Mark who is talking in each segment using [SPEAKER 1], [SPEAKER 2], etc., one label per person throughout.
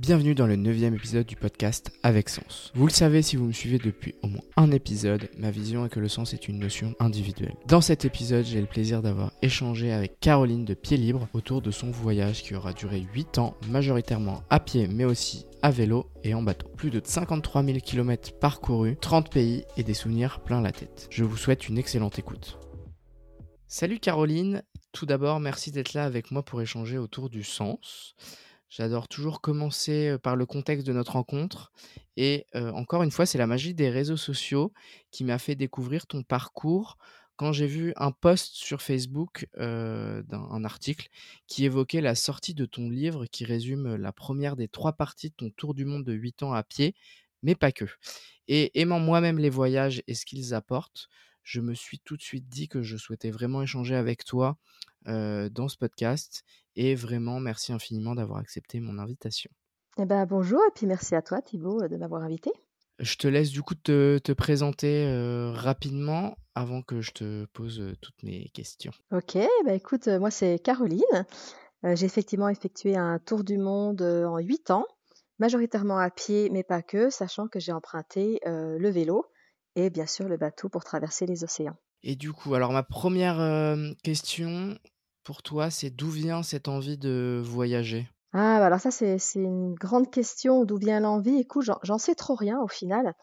[SPEAKER 1] Bienvenue dans le neuvième épisode du podcast Avec Sens. Vous le savez si vous me suivez depuis au moins un épisode, ma vision est que le sens est une notion individuelle. Dans cet épisode, j'ai le plaisir d'avoir échangé avec Caroline de Pied Libre autour de son voyage qui aura duré 8 ans, majoritairement à pied mais aussi à vélo et en bateau. Plus de 53 000 km parcourus, 30 pays et des souvenirs plein la tête. Je vous souhaite une excellente écoute. Salut Caroline, tout d'abord merci d'être là avec moi pour échanger autour du sens. J'adore toujours commencer par le contexte de notre rencontre. Et encore une fois, c'est la magie des réseaux sociaux qui m'a fait découvrir ton parcours quand j'ai vu un post sur Facebook d'un article qui évoquait la sortie de ton livre qui résume la première des trois parties de ton tour du monde de 8 ans à pied, mais pas que. Et aimant moi-même les voyages et ce qu'ils apportent, je me suis tout de suite dit que je souhaitais vraiment échanger avec toi dans ce podcast. Et vraiment, merci infiniment d'avoir accepté mon invitation.
[SPEAKER 2] Eh ben, bonjour et puis merci à toi Thibaut de m'avoir invité.
[SPEAKER 1] Je te laisse du coup te, te présenter rapidement avant que je te pose toutes mes questions.
[SPEAKER 2] Ok, bah écoute, moi c'est Caroline. J'ai effectivement effectué un tour du monde en 8 ans, majoritairement à pied, mais pas que, sachant que j'ai emprunté le vélo et bien sûr le bateau pour traverser les océans.
[SPEAKER 1] Et du coup, alors ma première question pour toi, c'est d'où vient cette envie de voyager?
[SPEAKER 2] Ah, bah alors ça, c'est une grande question. D'où vient l'envie? Écoute, j'en sais trop rien au final.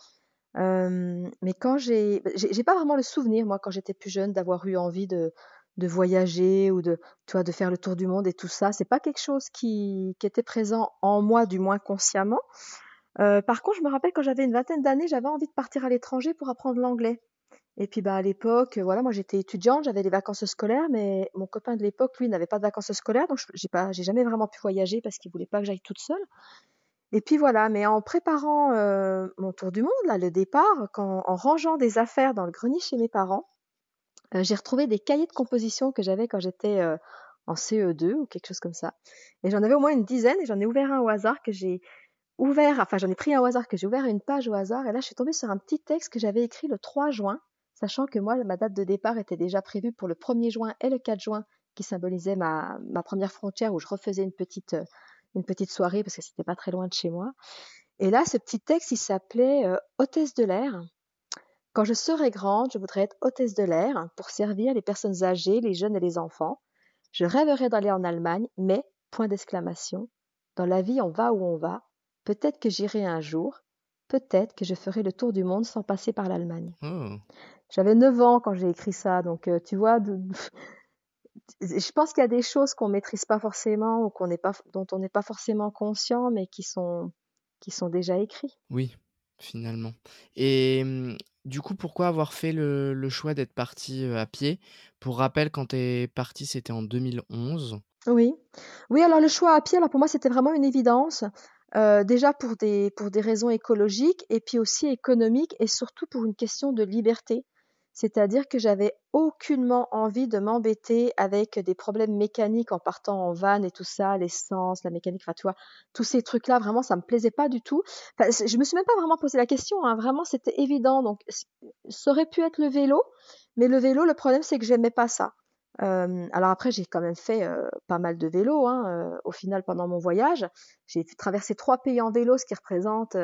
[SPEAKER 2] mais quand j'ai, j'ai pas vraiment le souvenir, moi, quand j'étais plus jeune, d'avoir eu envie de, de voyager ou de, tu de faire le tour du monde et tout ça. C'est pas quelque chose qui, qui était présent en moi, du moins consciemment. Par contre, je me rappelle quand j'avais une vingtaine d'années, j'avais envie de partir à l'étranger pour apprendre l'anglais. Et puis bah à l'époque, voilà, moi j'étais étudiante, j'avais des vacances scolaires, mais mon copain de l'époque, lui, n'avait pas de vacances scolaires, donc j'ai pas, j'ai jamais vraiment pu voyager parce qu'il voulait pas que j'aille toute seule. Et puis voilà, mais en préparant euh, mon tour du monde, là, le départ, quand, en rangeant des affaires dans le grenier chez mes parents, euh, j'ai retrouvé des cahiers de composition que j'avais quand j'étais euh, en CE2 ou quelque chose comme ça. Et j'en avais au moins une dizaine et j'en ai ouvert un au hasard que j'ai ouvert, enfin j'en ai pris un au hasard que j'ai ouvert une page au hasard et là je suis tombée sur un petit texte que j'avais écrit le 3 juin sachant que moi, ma date de départ était déjà prévue pour le 1er juin et le 4 juin, qui symbolisaient ma, première frontière où je refaisais une petite, euh, une petite soirée parce que c'était pas très loin de chez moi. Et là, ce petit texte, il s'appelait euh, Hôtesse de l'air. Quand je serai grande, je voudrais être hôtesse de l'air pour servir les personnes âgées, les jeunes et les enfants. Je rêverais d'aller en Allemagne, mais, point d'exclamation, dans la vie on va où on va. Peut-être que j'irai un jour, peut-être que je ferai le tour du monde sans passer par l'Allemagne. Oh. J'avais 9 ans quand j'ai écrit ça, donc euh, tu vois, je pense qu'il y a des choses qu'on maîtrise pas forcément ou qu'on n'est pas, dont on n'est pas forcément conscient, mais qui sont, qui sont déjà écrits.
[SPEAKER 1] Oui, finalement. Et mmh, du coup, pourquoi avoir fait le, le choix d'être parti à pied? Pour rappel, quand tu es parti, c'était en 2011.
[SPEAKER 2] Oui. Oui, alors le choix à pied, alors pour moi, c'était vraiment une évidence. Euh, déjà pour des, pour des raisons écologiques et puis aussi économiques et surtout pour une question de liberté. C'est-à-dire que j'avais aucunement envie de m'embêter avec des problèmes mécaniques en partant en van et tout ça, l'essence, la mécanique, enfin tu vois, tous ces trucs-là, vraiment, ça me plaisait pas du tout. Enfin, je me suis même pas vraiment posé la question, hein, vraiment, c'était évident. Donc, ça aurait pu être le vélo, mais le vélo, le problème, c'est que j'aimais pas ça. Euh, alors après, j'ai quand même fait euh, pas mal de vélo. Hein, euh, au final, pendant mon voyage, j'ai traversé trois pays en vélo, ce qui représente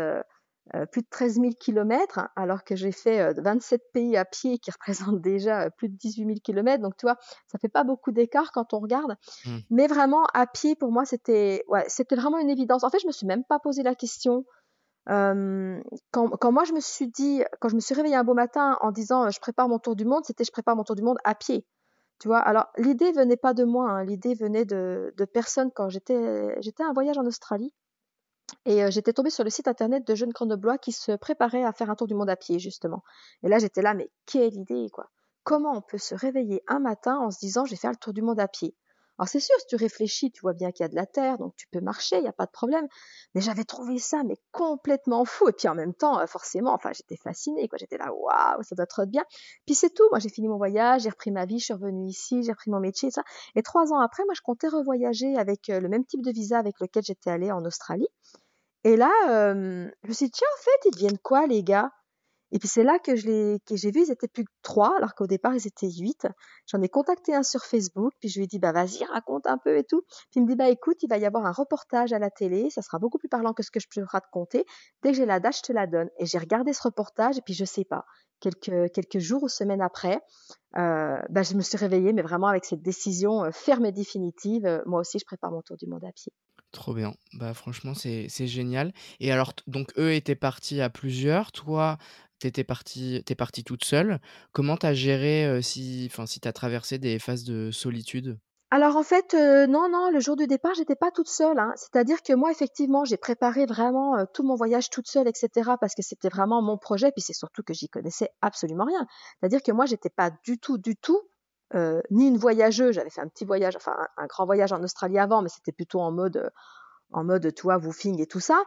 [SPEAKER 2] euh, plus de 13 000 kilomètres, alors que j'ai fait 27 euh, pays à pied qui représentent déjà euh, plus de 18 000 kilomètres. Donc, tu vois, ça fait pas beaucoup d'écart quand on regarde. Mmh. Mais vraiment, à pied, pour moi, c'était, ouais, c'était vraiment une évidence. En fait, je me suis même pas posé la question. quand, quand, moi, je me suis dit, quand je me suis réveillée un beau matin en disant, je prépare mon tour du monde, c'était je prépare mon tour du monde à pied. Tu vois, alors l'idée venait pas de moi, hein. l'idée venait de, personnes quand j'étais, j'étais à un voyage en Australie et j'étais tombée sur le site internet de jeunes grenoblois qui se préparaient à faire un tour du monde à pied, justement. Et là, j'étais là, mais quelle idée, quoi. Comment on peut se réveiller un matin en se disant, je vais faire le tour du monde à pied? Alors c'est sûr, si tu réfléchis, tu vois bien qu'il y a de la terre, donc tu peux marcher, il n'y a pas de problème. Mais j'avais trouvé ça mais complètement fou. Et puis en même temps, forcément, enfin j'étais fascinée, quoi. J'étais là, waouh, ça doit être bien. Puis c'est tout. Moi j'ai fini mon voyage, j'ai repris ma vie, je suis revenue ici, j'ai repris mon métier, et ça. Et trois ans après, moi je comptais revoyager avec le même type de visa avec lequel j'étais allée en Australie. Et là, je me suis dit, tiens, en fait, ils deviennent quoi, les gars? Et puis c'est là que je que j'ai vu, ils étaient plus que trois, alors qu'au départ ils étaient huit. J'en ai contacté un sur Facebook, puis je lui ai dit bah vas-y raconte un peu et tout. Puis il me dit bah écoute, il va y avoir un reportage à la télé, ça sera beaucoup plus parlant que ce que je peux raconter. Dès que j'ai la date, je te la donne. Et j'ai regardé ce reportage et puis je sais pas, quelques quelques jours ou semaines après, euh, bah, je me suis réveillée, mais vraiment avec cette décision euh, ferme et définitive. Euh, moi aussi, je prépare mon tour du monde à pied.
[SPEAKER 1] Trop bien. Bah franchement, c'est génial. Et alors, donc eux étaient partis à plusieurs. Toi, t'étais partie, t'es partie toute seule. Comment t'as géré si, enfin, si t'as traversé des phases de solitude?
[SPEAKER 2] Alors en fait, non, non, le jour du départ, j'étais pas toute seule. hein. C'est-à-dire que moi, effectivement, j'ai préparé vraiment tout mon voyage toute seule, etc. Parce que c'était vraiment mon projet. Puis c'est surtout que j'y connaissais absolument rien. C'est-à-dire que moi, j'étais pas du tout, du tout ni une voyageuse. J'avais fait un petit voyage, enfin un, grand voyage en Australie avant, mais c'était plutôt en mode, en mode, tu vois, woofing et tout ça.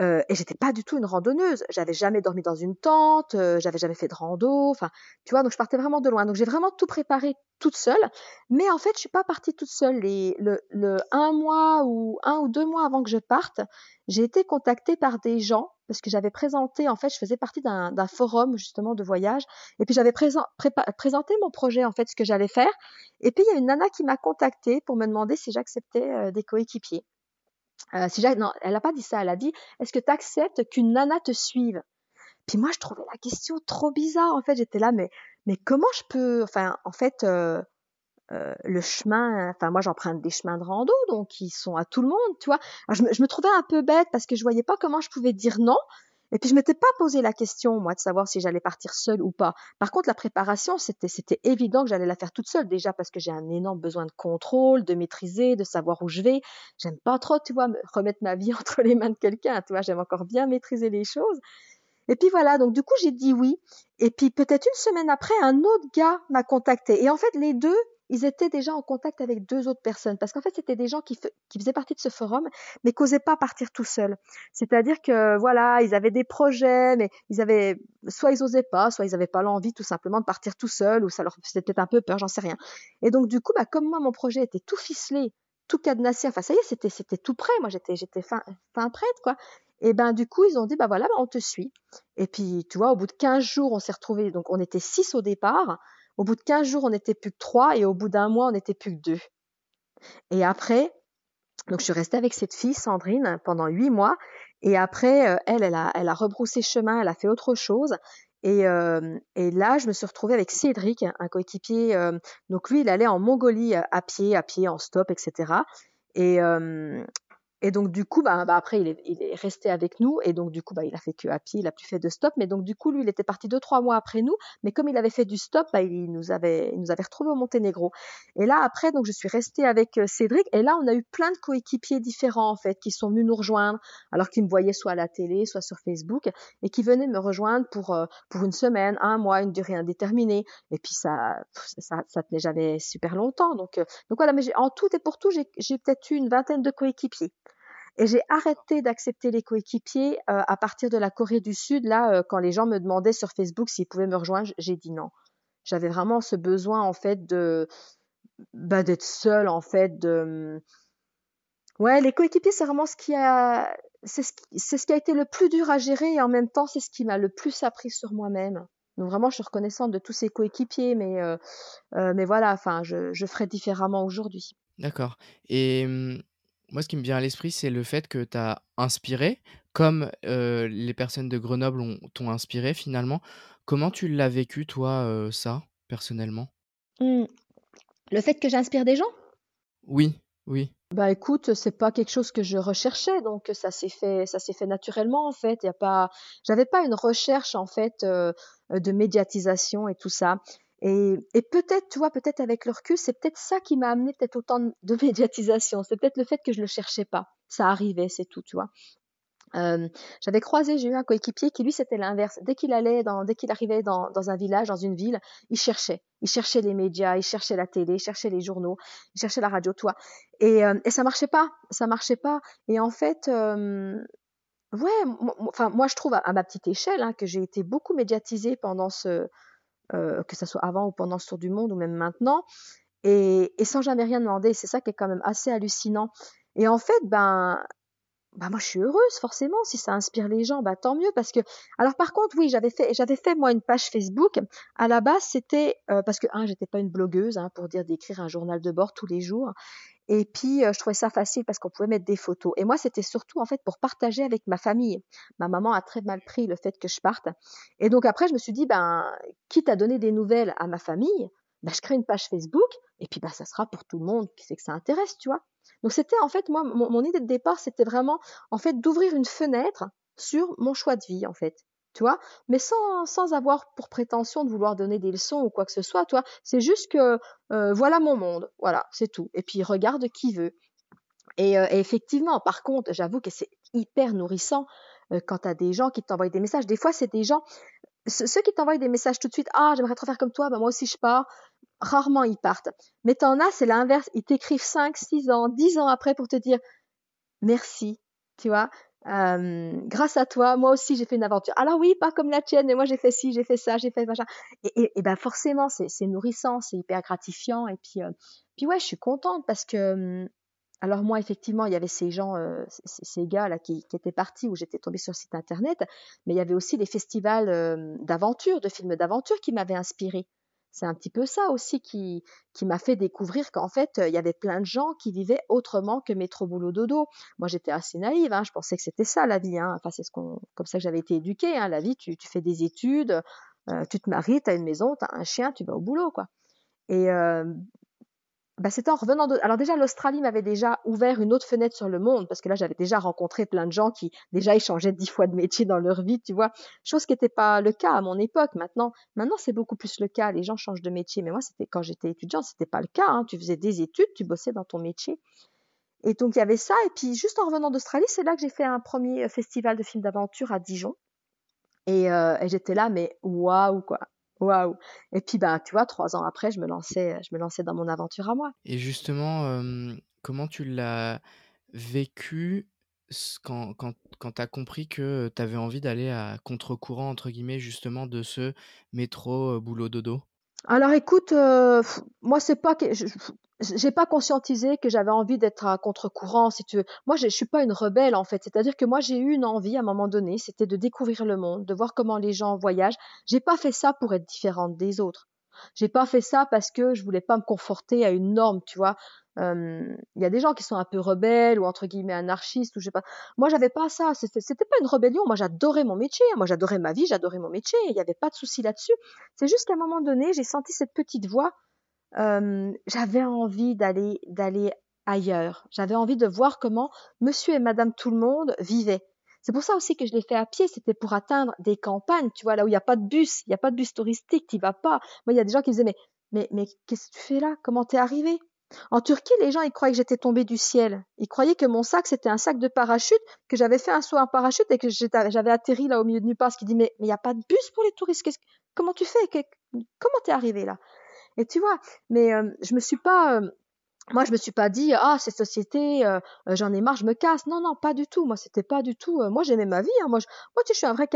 [SPEAKER 2] Euh, et j'étais pas du tout une randonneuse. J'avais jamais dormi dans une tente, euh, j'avais jamais fait de rando. Enfin, tu vois, donc je partais vraiment de loin. Donc j'ai vraiment tout préparé toute seule. Mais en fait, je suis pas partie toute seule. Les, le, le un mois ou un ou deux mois avant que je parte, j'ai été contactée par des gens parce que j'avais présenté, en fait, je faisais partie d'un d'un forum justement de voyage. Et puis j'avais présenté mon projet, en fait, ce que j'allais faire. Et puis il y a une nana qui m'a contactée pour me demander si j'acceptais euh, des coéquipiers. Euh, si non, elle n'a pas dit ça. Elle a dit Est-ce que tu acceptes qu'une nana te suive? Puis moi, je trouvais la question trop bizarre. En fait, j'étais là, mais mais comment je peux Enfin, en fait, euh, euh, le chemin. Enfin, moi, j'emprunte des chemins de rando, donc ils sont à tout le monde, tu vois. Alors, je, me, je me trouvais un peu bête parce que je voyais pas comment je pouvais dire non. Et puis je m'étais pas posé la question moi de savoir si j'allais partir seule ou pas. Par contre la préparation c'était c'était évident que j'allais la faire toute seule déjà parce que j'ai un énorme besoin de contrôle, de maîtriser, de savoir où je vais. J'aime pas trop tu vois me remettre ma vie entre les mains de quelqu'un, tu vois, j'aime encore bien maîtriser les choses. Et puis voilà, donc du coup j'ai dit oui. Et puis peut-être une semaine après, un autre gars m'a contacté. Et en fait les deux, ils étaient déjà en contact avec deux autres personnes parce qu'en fait c'était des gens qui, fa- qui faisaient partie de ce forum mais n'osaient pas partir tout seuls. C'est-à-dire que voilà, ils avaient des projets, mais ils avaient soit ils osaient pas, soit ils avaient pas l'envie tout simplement de partir tout seuls ou ça leur faisait peut-être un peu peur, j'en sais rien. Et donc du coup, bah comme moi mon projet était tout ficelé, tout cadenassé, enfin ça y est, c'était tout prêt, moi j'étais j'étais fin fin prête quoi. Et ben du coup ils ont dit bah voilà, bah, on te suit. Et puis tu vois, au bout de 15 jours, on s'est retrouvés, donc on était six au départ. Au bout de 15 jours, on n'était plus que trois et au bout d'un mois, on n'était plus que deux. Et après, donc je suis restée avec cette fille, Sandrine, pendant huit mois. Et après, euh, elle, elle a, elle a rebroussé chemin, elle a fait autre chose. Et, euh, et là, je me suis retrouvée avec Cédric, un coéquipier. euh, donc lui, il allait en Mongolie à pied, à pied, en stop, etc. Et, et donc du coup, bah, bah, après, il est, il est resté avec nous. Et donc du coup, bah, il a fait que pied, il a plus fait de stop. Mais donc du coup, lui, il était parti deux, trois mois après nous. Mais comme il avait fait du stop, bah, il nous avait, il nous avait retrouvés au Monténégro. Et là, après, donc, je suis restée avec euh, Cédric. Et là, on a eu plein de coéquipiers différents, en fait, qui sont venus nous rejoindre, alors qu'ils me voyaient soit à la télé, soit sur Facebook, et qui venaient me rejoindre pour, euh, pour une semaine, un mois, une durée indéterminée. Et puis, ça, ça, ça tenait jamais super longtemps. Donc, euh, donc voilà, mais en tout et pour tout, j'ai peut-être eu une vingtaine de coéquipiers. Et j'ai arrêté d'accepter les coéquipiers euh, à partir de la Corée du Sud. Là, euh, quand les gens me demandaient sur Facebook s'ils pouvaient me rejoindre, j'ai dit non. J'avais vraiment ce besoin, en fait, de bah, d'être seule, en fait. De... Ouais, les coéquipiers, c'est vraiment ce qui a, c'est ce qui, a été le plus dur à gérer et en même temps, c'est ce qui m'a le plus appris sur moi-même. Donc vraiment, je suis reconnaissante de tous ces coéquipiers, mais euh, mais voilà, enfin, je, je ferai différemment aujourd'hui.
[SPEAKER 1] D'accord. Et hum, moi, ce qui me vient à l'esprit, c'est le fait que tu as inspiré, comme euh, les personnes de Grenoble ont- t'ont inspiré finalement. Comment tu l'as vécu, toi, euh, ça, personnellement?
[SPEAKER 2] Hmm. Le fait que j'inspire des gens?
[SPEAKER 1] Oui, oui.
[SPEAKER 2] Bah écoute, c'est pas quelque chose que je recherchais, donc ça s'est fait, ça s'est fait naturellement en fait. Y a pas, j'avais pas une recherche en fait euh, de médiatisation et tout ça. Et, peut-être, tu vois, peut-être avec le recul, c'est peut-être ça qui m'a amené peut-être autant de médiatisation. C'est peut-être le fait que je le cherchais pas. Ça arrivait, c'est tout, tu vois. J'avais croisé, j'ai eu un coéquipier qui lui c'était l'inverse. Dès qu'il allait dès qu'il arrivait dans, un village, dans une ville, il cherchait. Il cherchait les médias, il cherchait la télé, il cherchait les journaux, il cherchait la radio, toi. Et, et ça marchait pas, ça marchait pas. Et en fait, ouais, enfin moi je trouve à, à ma petite échelle hein, que j'ai été beaucoup médiatisée pendant ce, euh, que ça soit avant ou pendant ce tour du monde ou même maintenant, et, et sans jamais rien demander. C'est ça qui est quand même assez hallucinant. Et en fait, ben bah moi je suis heureuse forcément si ça inspire les gens bah tant mieux parce que alors par contre oui j'avais fait j'avais fait moi une page Facebook à la base c'était euh, parce que un j'étais pas une blogueuse hein, pour dire d'écrire un journal de bord tous les jours et puis euh, je trouvais ça facile parce qu'on pouvait mettre des photos. Et moi c'était surtout en fait pour partager avec ma famille. Ma maman a très mal pris le fait que je parte. Et donc après je me suis dit ben quitte à donner des nouvelles à ma famille ben, je crée une page Facebook et puis ben ça sera pour tout le monde qui sait que ça intéresse tu vois. Donc c'était en fait moi mon, idée de départ c'était vraiment en fait d'ouvrir une fenêtre sur mon choix de vie en fait tu vois? Mais sans, avoir pour prétention de vouloir donner des leçons ou quoi que ce soit toi c'est juste que euh, voilà mon monde voilà c'est tout et puis regarde qui veut et, euh, effectivement par contre j'avoue que c'est hyper nourrissant euh, quand tu as des gens qui t'envoient des messages des fois c'est des gens ceux qui t'envoient des messages tout de suite ah j'aimerais trop faire comme toi bah moi aussi je pars rarement ils partent. Mais t'en as, c'est l'inverse. Ils t'écrivent 5, 6 ans, 10 ans après pour te dire merci, tu vois? Euh, grâce à toi, moi aussi j'ai fait une aventure. Alors oui, pas comme la tienne, mais moi j'ai fait ci, j'ai fait ça, j'ai fait machin. Et, et, ben forcément, c'est nourrissant, c'est hyper gratifiant. Et puis, euh, puis ouais, je suis contente parce que, hum, alors moi effectivement, il y avait ces gens, euh, ces, gars là qui, étaient partis où j'étais tombée sur le site internet, mais il y avait aussi les festivals d'aventure, de films d'aventure qui m'avaient inspirée c'est un petit peu ça aussi qui, qui m'a fait découvrir qu'en fait, il y avait plein de gens qui vivaient autrement que métro boulot dodo. Moi, j'étais assez naïve, hein, je pensais que c'était ça la vie. Hein. Enfin, c'est ce qu'on, comme ça que j'avais été éduquée. Hein. La vie, tu, tu fais des études, euh, tu te maries, tu as une maison, tu as un chien, tu vas au boulot, quoi. Et euh, bah, c'était en revenant de... Alors déjà, l'Australie m'avait déjà ouvert une autre fenêtre sur le monde, parce que là, j'avais déjà rencontré plein de gens qui déjà échangeaient dix fois de métier dans leur vie, tu vois. Chose qui n'était pas le cas à mon époque. Maintenant, maintenant c'est beaucoup plus le cas. Les gens changent de métier. Mais moi, c'était quand j'étais étudiante, c'était pas le cas. Hein. Tu faisais des études, tu bossais dans ton métier. Et donc, il y avait ça. Et puis, juste en revenant d'Australie, c'est là que j'ai fait un premier festival de films d'aventure à Dijon. Et, euh, et j'étais là, mais waouh, quoi. Et puis, bah, tu vois, trois ans après, je me lançais, je me lançais dans mon aventure à moi.
[SPEAKER 1] Et justement, comment tu l'as vécu quand, quand, quand tu as compris que tu avais envie d'aller à contre-courant, entre guillemets, justement, de ce métro boulot dodo
[SPEAKER 2] alors écoute, moi c'est pas que j'ai pas conscientisé que j'avais envie d'être à contre-courant, si tu veux. Moi, je, je suis pas une rebelle en fait. C'est-à-dire que moi, j'ai eu une envie à un moment donné, c'était de découvrir le monde, de voir comment les gens voyagent. J'ai pas fait ça pour être différente des autres. J'ai pas fait ça parce que je voulais pas me conforter à une norme, tu vois. Il y a des gens qui sont un peu rebelles ou entre guillemets anarchistes ou je sais pas. Moi, j'avais pas ça. C'était, pas une rébellion. Moi, j'adorais mon métier. Moi, j'adorais ma vie, j'adorais mon métier. Il n'y avait pas de souci là-dessus. C'est juste qu'à un moment donné, j'ai senti cette petite voix j'avais envie d'aller d'aller ailleurs. J'avais envie de voir comment Monsieur et Madame tout le monde vivaient. C'est pour ça aussi que je l'ai fait à pied. C'était pour atteindre des campagnes, tu vois, là où il n'y a pas de bus, il n'y a pas de bus touristique, tu vas pas. Moi, il y a des gens qui me disaient mais mais mais qu'est-ce que tu fais là? Comment t'es arrivé En Turquie, les gens ils croyaient que j'étais tombée du ciel. Ils croyaient que mon sac c'était un sac de parachute, que j'avais fait un saut en parachute et que j'avais atterri là au milieu de nulle part. Ce qui dit mais il n'y a pas de bus pour les touristes. Comment tu fais? Comment t'es arrivé là et tu vois, mais euh, je me suis pas, euh, moi je me suis pas dit ah cette société, euh, j'en ai marre, je me casse. Non non, pas du tout. Moi c'était pas du tout. moi j'aimais ma vie. Hein. Moi, je, moi tu sais, je suis un vrai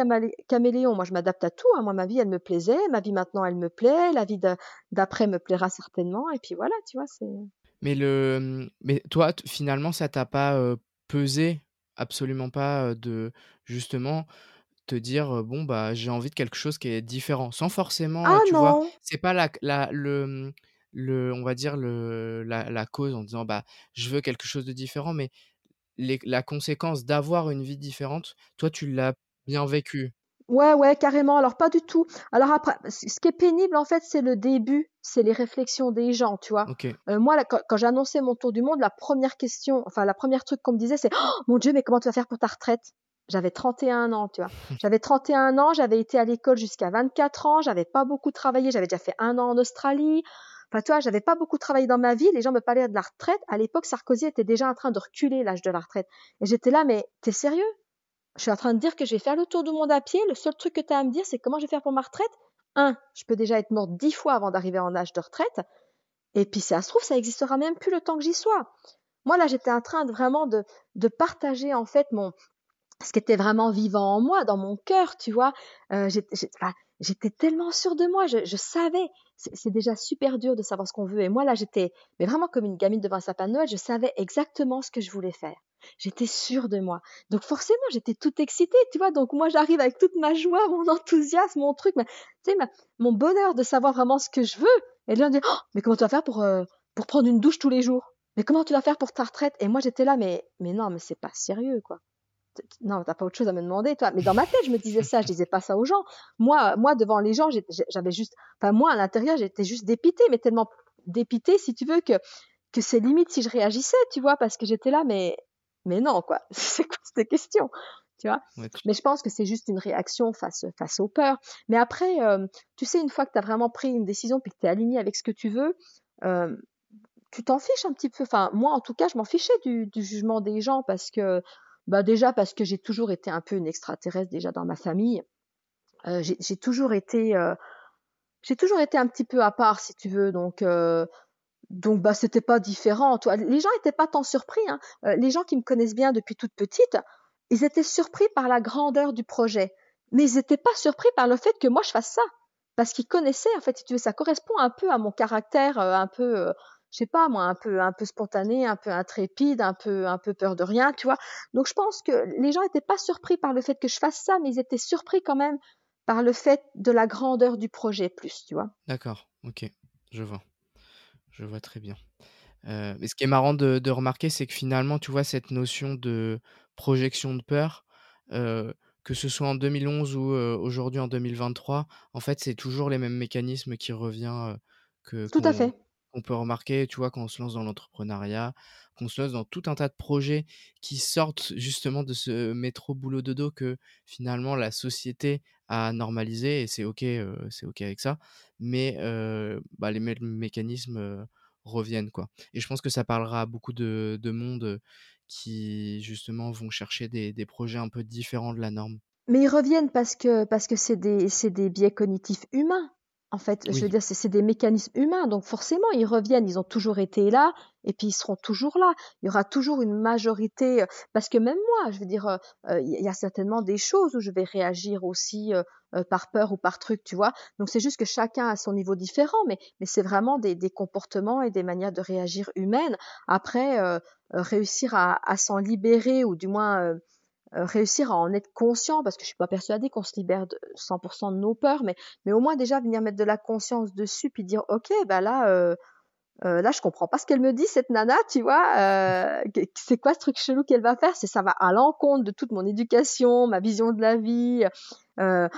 [SPEAKER 2] caméléon. Moi je m'adapte à tout. Hein. Moi ma vie elle me plaisait, ma vie maintenant elle me plaît, la vie d'après me plaira certainement. Et puis voilà, tu vois c'est.
[SPEAKER 1] Mais le, mais toi finalement ça t'a pas pesé absolument pas de justement te dire bon bah j'ai envie de quelque chose qui est différent sans forcément
[SPEAKER 2] ah
[SPEAKER 1] tu
[SPEAKER 2] vois
[SPEAKER 1] c'est pas la, la le le on va dire le la, la, cause en disant bah je veux quelque chose de différent mais les, la conséquence d'avoir une vie différente toi tu l'as bien vécu.
[SPEAKER 2] Ouais ouais carrément. Alors pas du tout. Alors après ce qui est pénible en fait c'est le début c'est les réflexions des gens tu vois. Moi quand, quand j'ai annoncé mon tour du monde la première question enfin la première truc qu'on me disait c'est oh, mon dieu mais comment tu vas faire pour ta retraite? J'avais 31 ans, tu vois. J'avais 31 ans, j'avais été à l'école jusqu'à 24 ans, j'avais pas beaucoup travaillé, j'avais déjà fait un an en Australie. Enfin, tu vois, j'avais pas beaucoup travaillé dans ma vie. Les gens me parlaient de la retraite. À l'époque, Sarkozy était déjà en train de reculer l'âge de la retraite. Et j'étais là, mais t'es sérieux? Je suis en train de dire que je vais faire le tour du monde à pied. Le seul truc que tu as à me dire, c'est comment je vais faire pour ma retraite? Un, je peux déjà être morte dix fois avant d'arriver en âge de retraite. Et puis, ça se trouve, ça existera même plus le temps que j'y sois. Moi, là, j'étais en train de vraiment de, de partager, en fait, mon, ce qui était vraiment vivant en moi, dans mon cœur, tu vois. Euh, j'étais tellement sûre de moi, je, je savais. C'est déjà super dur de savoir ce qu'on veut. Et moi, là, j'étais mais vraiment comme une gamine devant un sapin de Noël, je savais exactement ce que je voulais faire. j'étais sûre de moi. Donc forcément, j'étais toute excitée, tu vois. Donc moi, j'arrive avec toute ma joie, mon enthousiasme, mon truc, tu sais, mon bonheur de savoir vraiment ce que je veux. Et là, on dit, oh, mais comment tu vas faire pour, euh, pour prendre une douche tous les jours? Mais comment tu vas faire pour ta retraite? Et moi, j'étais là, mais, mais non, mais c'est pas sérieux, quoi. Non, t'as pas autre chose à me demander, toi. Mais dans ma tête, je me disais ça, je disais pas ça aux gens. Moi, moi devant les gens, j'avais juste, enfin moi à l'intérieur, j'étais juste dépitée, mais tellement dépitée, si tu veux, que que c'est limite si je réagissais, tu vois, parce que j'étais là, mais, mais non, quoi. c'est quoi cette question tu vois? Mais je pense que c'est juste une réaction face, face aux peurs. Mais après, euh, tu sais, une fois que tu as vraiment pris une décision puis que tu es aligné avec ce que tu veux, euh, tu t'en fiches un petit peu. Enfin, moi, en tout cas, je m'en fichais du, du, jugement des gens parce que, bah, déjà, parce que j'ai toujours été un peu une extraterrestre déjà dans ma famille. Euh, j'ai toujours été, j'ai toujours été un petit peu à part, si tu veux. Donc, donc bah c'était pas différent. Toi. Les gens étaient pas tant surpris. Hein. Euh, les gens qui me connaissent bien depuis toute petite, ils étaient surpris par la grandeur du projet, mais ils n'étaient pas surpris par le fait que moi je fasse ça, parce qu'ils connaissaient en fait. Si tu veux, ça correspond un peu à mon caractère, euh, un peu, euh, je sais pas moi, un peu, un peu spontané, un peu intrépide, un peu, un peu peur de rien, tu vois. Donc je pense que les gens n'étaient pas surpris par le fait que je fasse ça, mais ils étaient surpris quand même par le fait de la grandeur du projet plus, tu vois.
[SPEAKER 1] D'accord, ok, je vois. Je vois très bien. mais ce qui est marrant de remarquer, c'est que finalement, tu vois, cette notion de projection de peur, que ce soit en 2011 ou aujourd'hui en 2023, en fait, c'est toujours les mêmes mécanismes qui revient, que
[SPEAKER 2] Tout à fait.
[SPEAKER 1] Qu'on peut remarquer, tu vois, quand on se lance dans l'entrepreneuriat, qu'on se lance dans tout un tas de projets qui sortent justement de ce métro boulot dodo que finalement la société a normalisé et c'est OK, c'est OK avec ça. Mais bah, les mêmes mécanismes reviennent quoi. Et je pense que ça parlera à beaucoup de, monde qui justement vont chercher des, projets un peu différents de la norme.
[SPEAKER 2] Mais ils reviennent parce que parce que c'est des c'est des biais cognitifs humains. En fait, je veux dire, c'est des mécanismes humains, donc forcément, ils reviennent, ils ont toujours été là, et puis ils seront toujours là. Il y aura toujours une majorité, euh, parce que même moi, je veux dire, euh, euh, il y a certainement des choses où je vais réagir aussi par peur ou par truc, tu vois. Donc c'est juste que chacun a son niveau différent, mais, mais c'est vraiment des, des, comportements et des manières de réagir humaines. Après, réussir à, à s'en libérer, ou du moins réussir à en être conscient, parce que je suis pas persuadée qu'on se libère de 100% de nos peurs, mais, mais au moins déjà venir mettre de la conscience dessus, puis dire, ok, bah là, euh, euh, là, je comprends pas ce qu'elle me dit, cette nana, tu vois. Euh, c'est quoi ce truc chelou qu'elle va faire C'est ça va à l'encontre de toute mon éducation, ma vision de la vie, euh,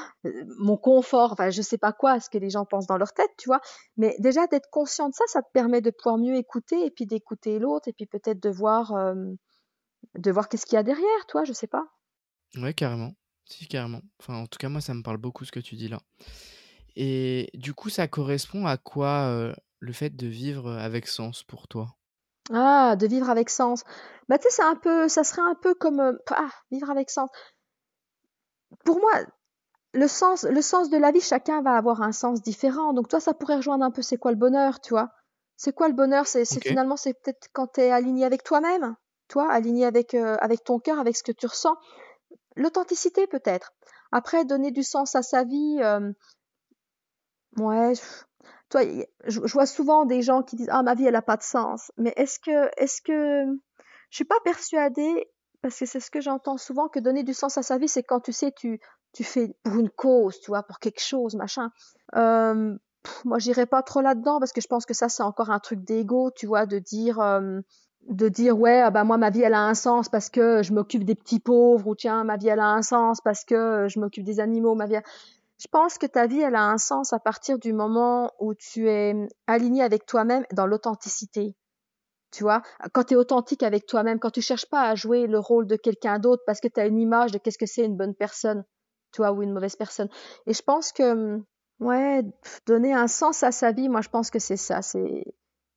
[SPEAKER 2] mon confort. Enfin, je sais pas quoi, ce que les gens pensent dans leur tête, tu vois. Mais déjà d'être conscient de ça, ça te permet de pouvoir mieux écouter et puis d'écouter l'autre et puis peut-être de voir de voir qu'est-ce qu'il y a derrière, toi, je sais pas.
[SPEAKER 1] Ouais, carrément. Si, carrément. Enfin, en tout cas, moi, ça me parle beaucoup ce que tu dis là. Et du coup, ça correspond à quoi euh, le fait de vivre avec sens pour toi?
[SPEAKER 2] Ah, de vivre avec sens. Bah, tu sais, c'est un peu, ça serait un peu comme euh, ah, vivre avec sens. Pour moi, le sens, le sens de la vie, chacun va avoir un sens différent. Donc toi, ça pourrait rejoindre un peu c'est quoi le bonheur, tu vois? C'est quoi le bonheur? C'est finalement, c'est peut-être quand tu es aligné avec toi-même? Toi, aligné avec, euh, avec ton cœur, avec ce que tu ressens. L'authenticité peut-être. Après, donner du sens à sa vie, euh, ouais, toi, je, vois souvent des gens qui disent ah ma vie elle a pas de sens. Mais est-ce que est-ce que je suis pas persuadée parce que c'est ce que j'entends souvent que donner du sens à sa vie c'est quand tu sais tu tu fais pour une cause, tu vois, pour quelque chose, machin. Euh, moi, j'irai pas trop là-dedans parce que je pense que ça c'est encore un truc d'ego, tu vois, de dire euh, de dire ouais ah bah moi ma vie elle a un sens parce que je m'occupe des petits pauvres ou tiens ma vie elle a un sens parce que je m'occupe des animaux ma vie je pense que ta vie elle a un sens à partir du moment où tu es aligné avec toi-même dans l'authenticité. Tu vois? Quand tu es authentique avec toi-même quand tu cherches pas à jouer le rôle de quelqu'un d'autre parce que tu as une image de qu'est-ce que c'est une bonne personne tu vois ou une mauvaise personne. Et je pense que ouais donner un sens à sa vie moi je pense que c'est ça. C'est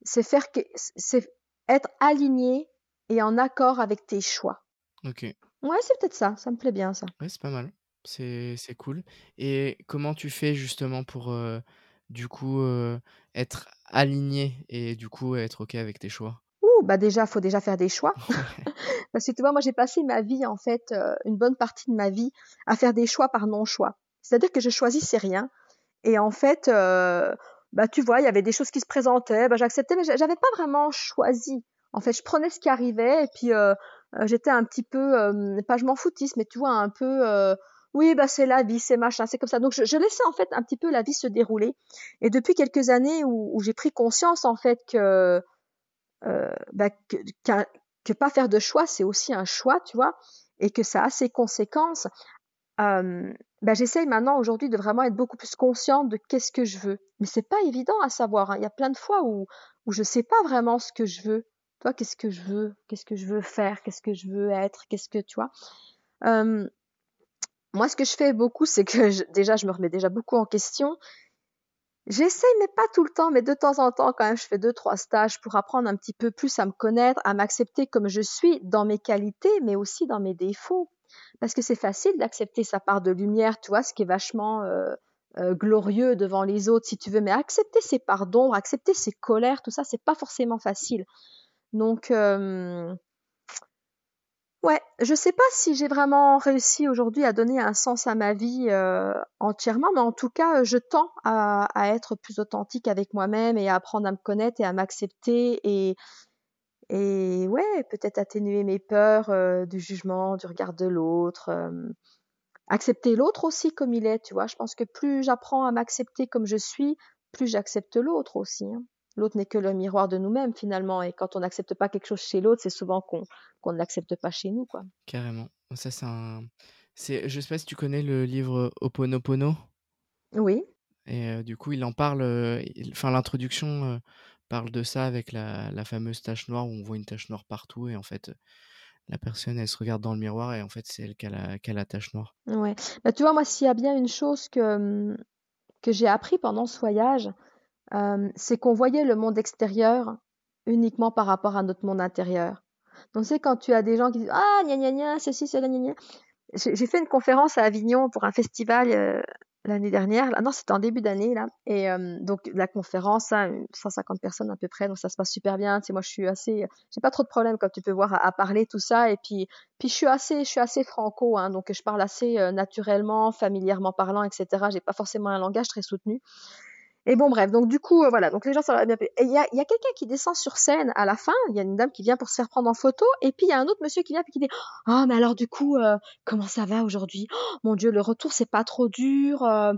[SPEAKER 2] c'est faire que c'est être aligné et en accord avec tes choix.
[SPEAKER 1] Ok.
[SPEAKER 2] Ouais, c'est peut-être ça. Ça me plaît bien, ça.
[SPEAKER 1] Ouais, c'est pas mal. C'est, c'est cool. Et comment tu fais justement pour, euh, du coup, euh, être aligné et du coup être OK avec tes choix?
[SPEAKER 2] Ouh, bah déjà, faut déjà faire des choix. Parce que tu vois, moi, j'ai passé ma vie, en fait, euh, une bonne partie de ma vie, à faire des choix par non-choix. C'est-à-dire que je choisissais rien. Et en fait, bah tu vois, il y avait des choses qui se présentaient, bah j'acceptais, mais j'avais pas vraiment choisi. En fait, je prenais ce qui arrivait et puis euh, j'étais un petit peu, pas je m'en foutisse, mais tu vois, un peu, oui, bah c'est la vie, c'est machin, c'est comme ça. Donc je, laissais en fait un petit peu la vie se dérouler. Et depuis quelques années où, j'ai pris conscience en fait que, bah, que, que, pas faire de choix, c'est aussi un choix, tu vois, et que ça a ses conséquences. Euh, bah, j'essaye maintenant aujourd'hui de vraiment être beaucoup plus consciente de qu'est-ce que je veux. Mais c'est pas évident à savoir. Hein. Il y a plein de fois où, où je sais pas vraiment ce que je veux. Toi, qu'est-ce que je veux? Qu'est-ce que je veux faire? Qu'est-ce que je veux être? Qu'est-ce que tu vois? Euh, Moi, ce que je fais beaucoup, c'est que déjà, je me remets déjà beaucoup en question. J'essaye, mais pas tout le temps, mais de temps en temps, quand même, je fais deux, trois stages pour apprendre un petit peu plus à me connaître, à m'accepter comme je suis dans mes qualités, mais aussi dans mes défauts parce que c'est facile d'accepter sa part de lumière, tu vois, ce qui est vachement euh, euh, glorieux devant les autres, si tu veux, mais accepter ses parts d'ombre, accepter ses colères, tout ça, c'est pas forcément facile. Donc, euh, ouais, je sais pas si j'ai vraiment réussi aujourd'hui à donner un sens à ma vie entièrement, mais en tout cas, je tends à, être plus authentique avec moi-même et à apprendre à me connaître et à m'accepter et ouais, peut-être atténuer mes peurs euh, du jugement, du regard de l'autre. Euh, accepter l'autre aussi comme il est, tu vois. Je pense que plus j'apprends à m'accepter comme je suis, plus j'accepte l'autre aussi. Hein. L'autre n'est que le miroir de nous-mêmes finalement. Et quand on n'accepte pas quelque chose chez l'autre, c'est souvent qu'on ne l'accepte pas chez nous. quoi.
[SPEAKER 1] Carrément. Ça, c'est un. Je sais pas si tu connais le livre Oponopono?
[SPEAKER 2] Oui.
[SPEAKER 1] Et euh, du coup, il en parle. Enfin, l'introduction parle de ça avec la, fameuse tache noire où on voit une tache noire partout et en fait la personne elle se regarde dans le miroir et en fait c'est elle qui a la, la tache noire.
[SPEAKER 2] Ouais. Bah, tu vois moi s'il y a bien une chose que, que j'ai appris pendant ce voyage, c'est qu'on voyait le monde extérieur uniquement par rapport à notre monde intérieur. Donc c'est quand tu as des gens qui disent ah gna gna gna ceci cela gna gna. J'ai fait une conférence à Avignon pour un festival l'année dernière. Là, non, c'était en début d'année là. Et euh, donc la conférence, hein, 150 personnes à peu près, donc ça se passe super bien. Tu sais, moi, je suis assez, j'ai pas trop de problèmes comme tu peux voir à, parler tout ça. Et puis, puis je suis assez, je suis assez franco, hein, donc je parle assez euh, naturellement, familièrement parlant, etc. J'ai pas forcément un langage très soutenu. Et bon, bref, donc du coup, euh, voilà, donc les gens, va bien. Et il y a, y a quelqu'un qui descend sur scène à la fin, il y a une dame qui vient pour se faire prendre en photo, et puis il y a un autre monsieur qui vient et qui dit Oh, mais alors du coup, euh, comment ça va aujourd'hui? Oh, Mon Dieu, le retour, c'est pas trop dur euh,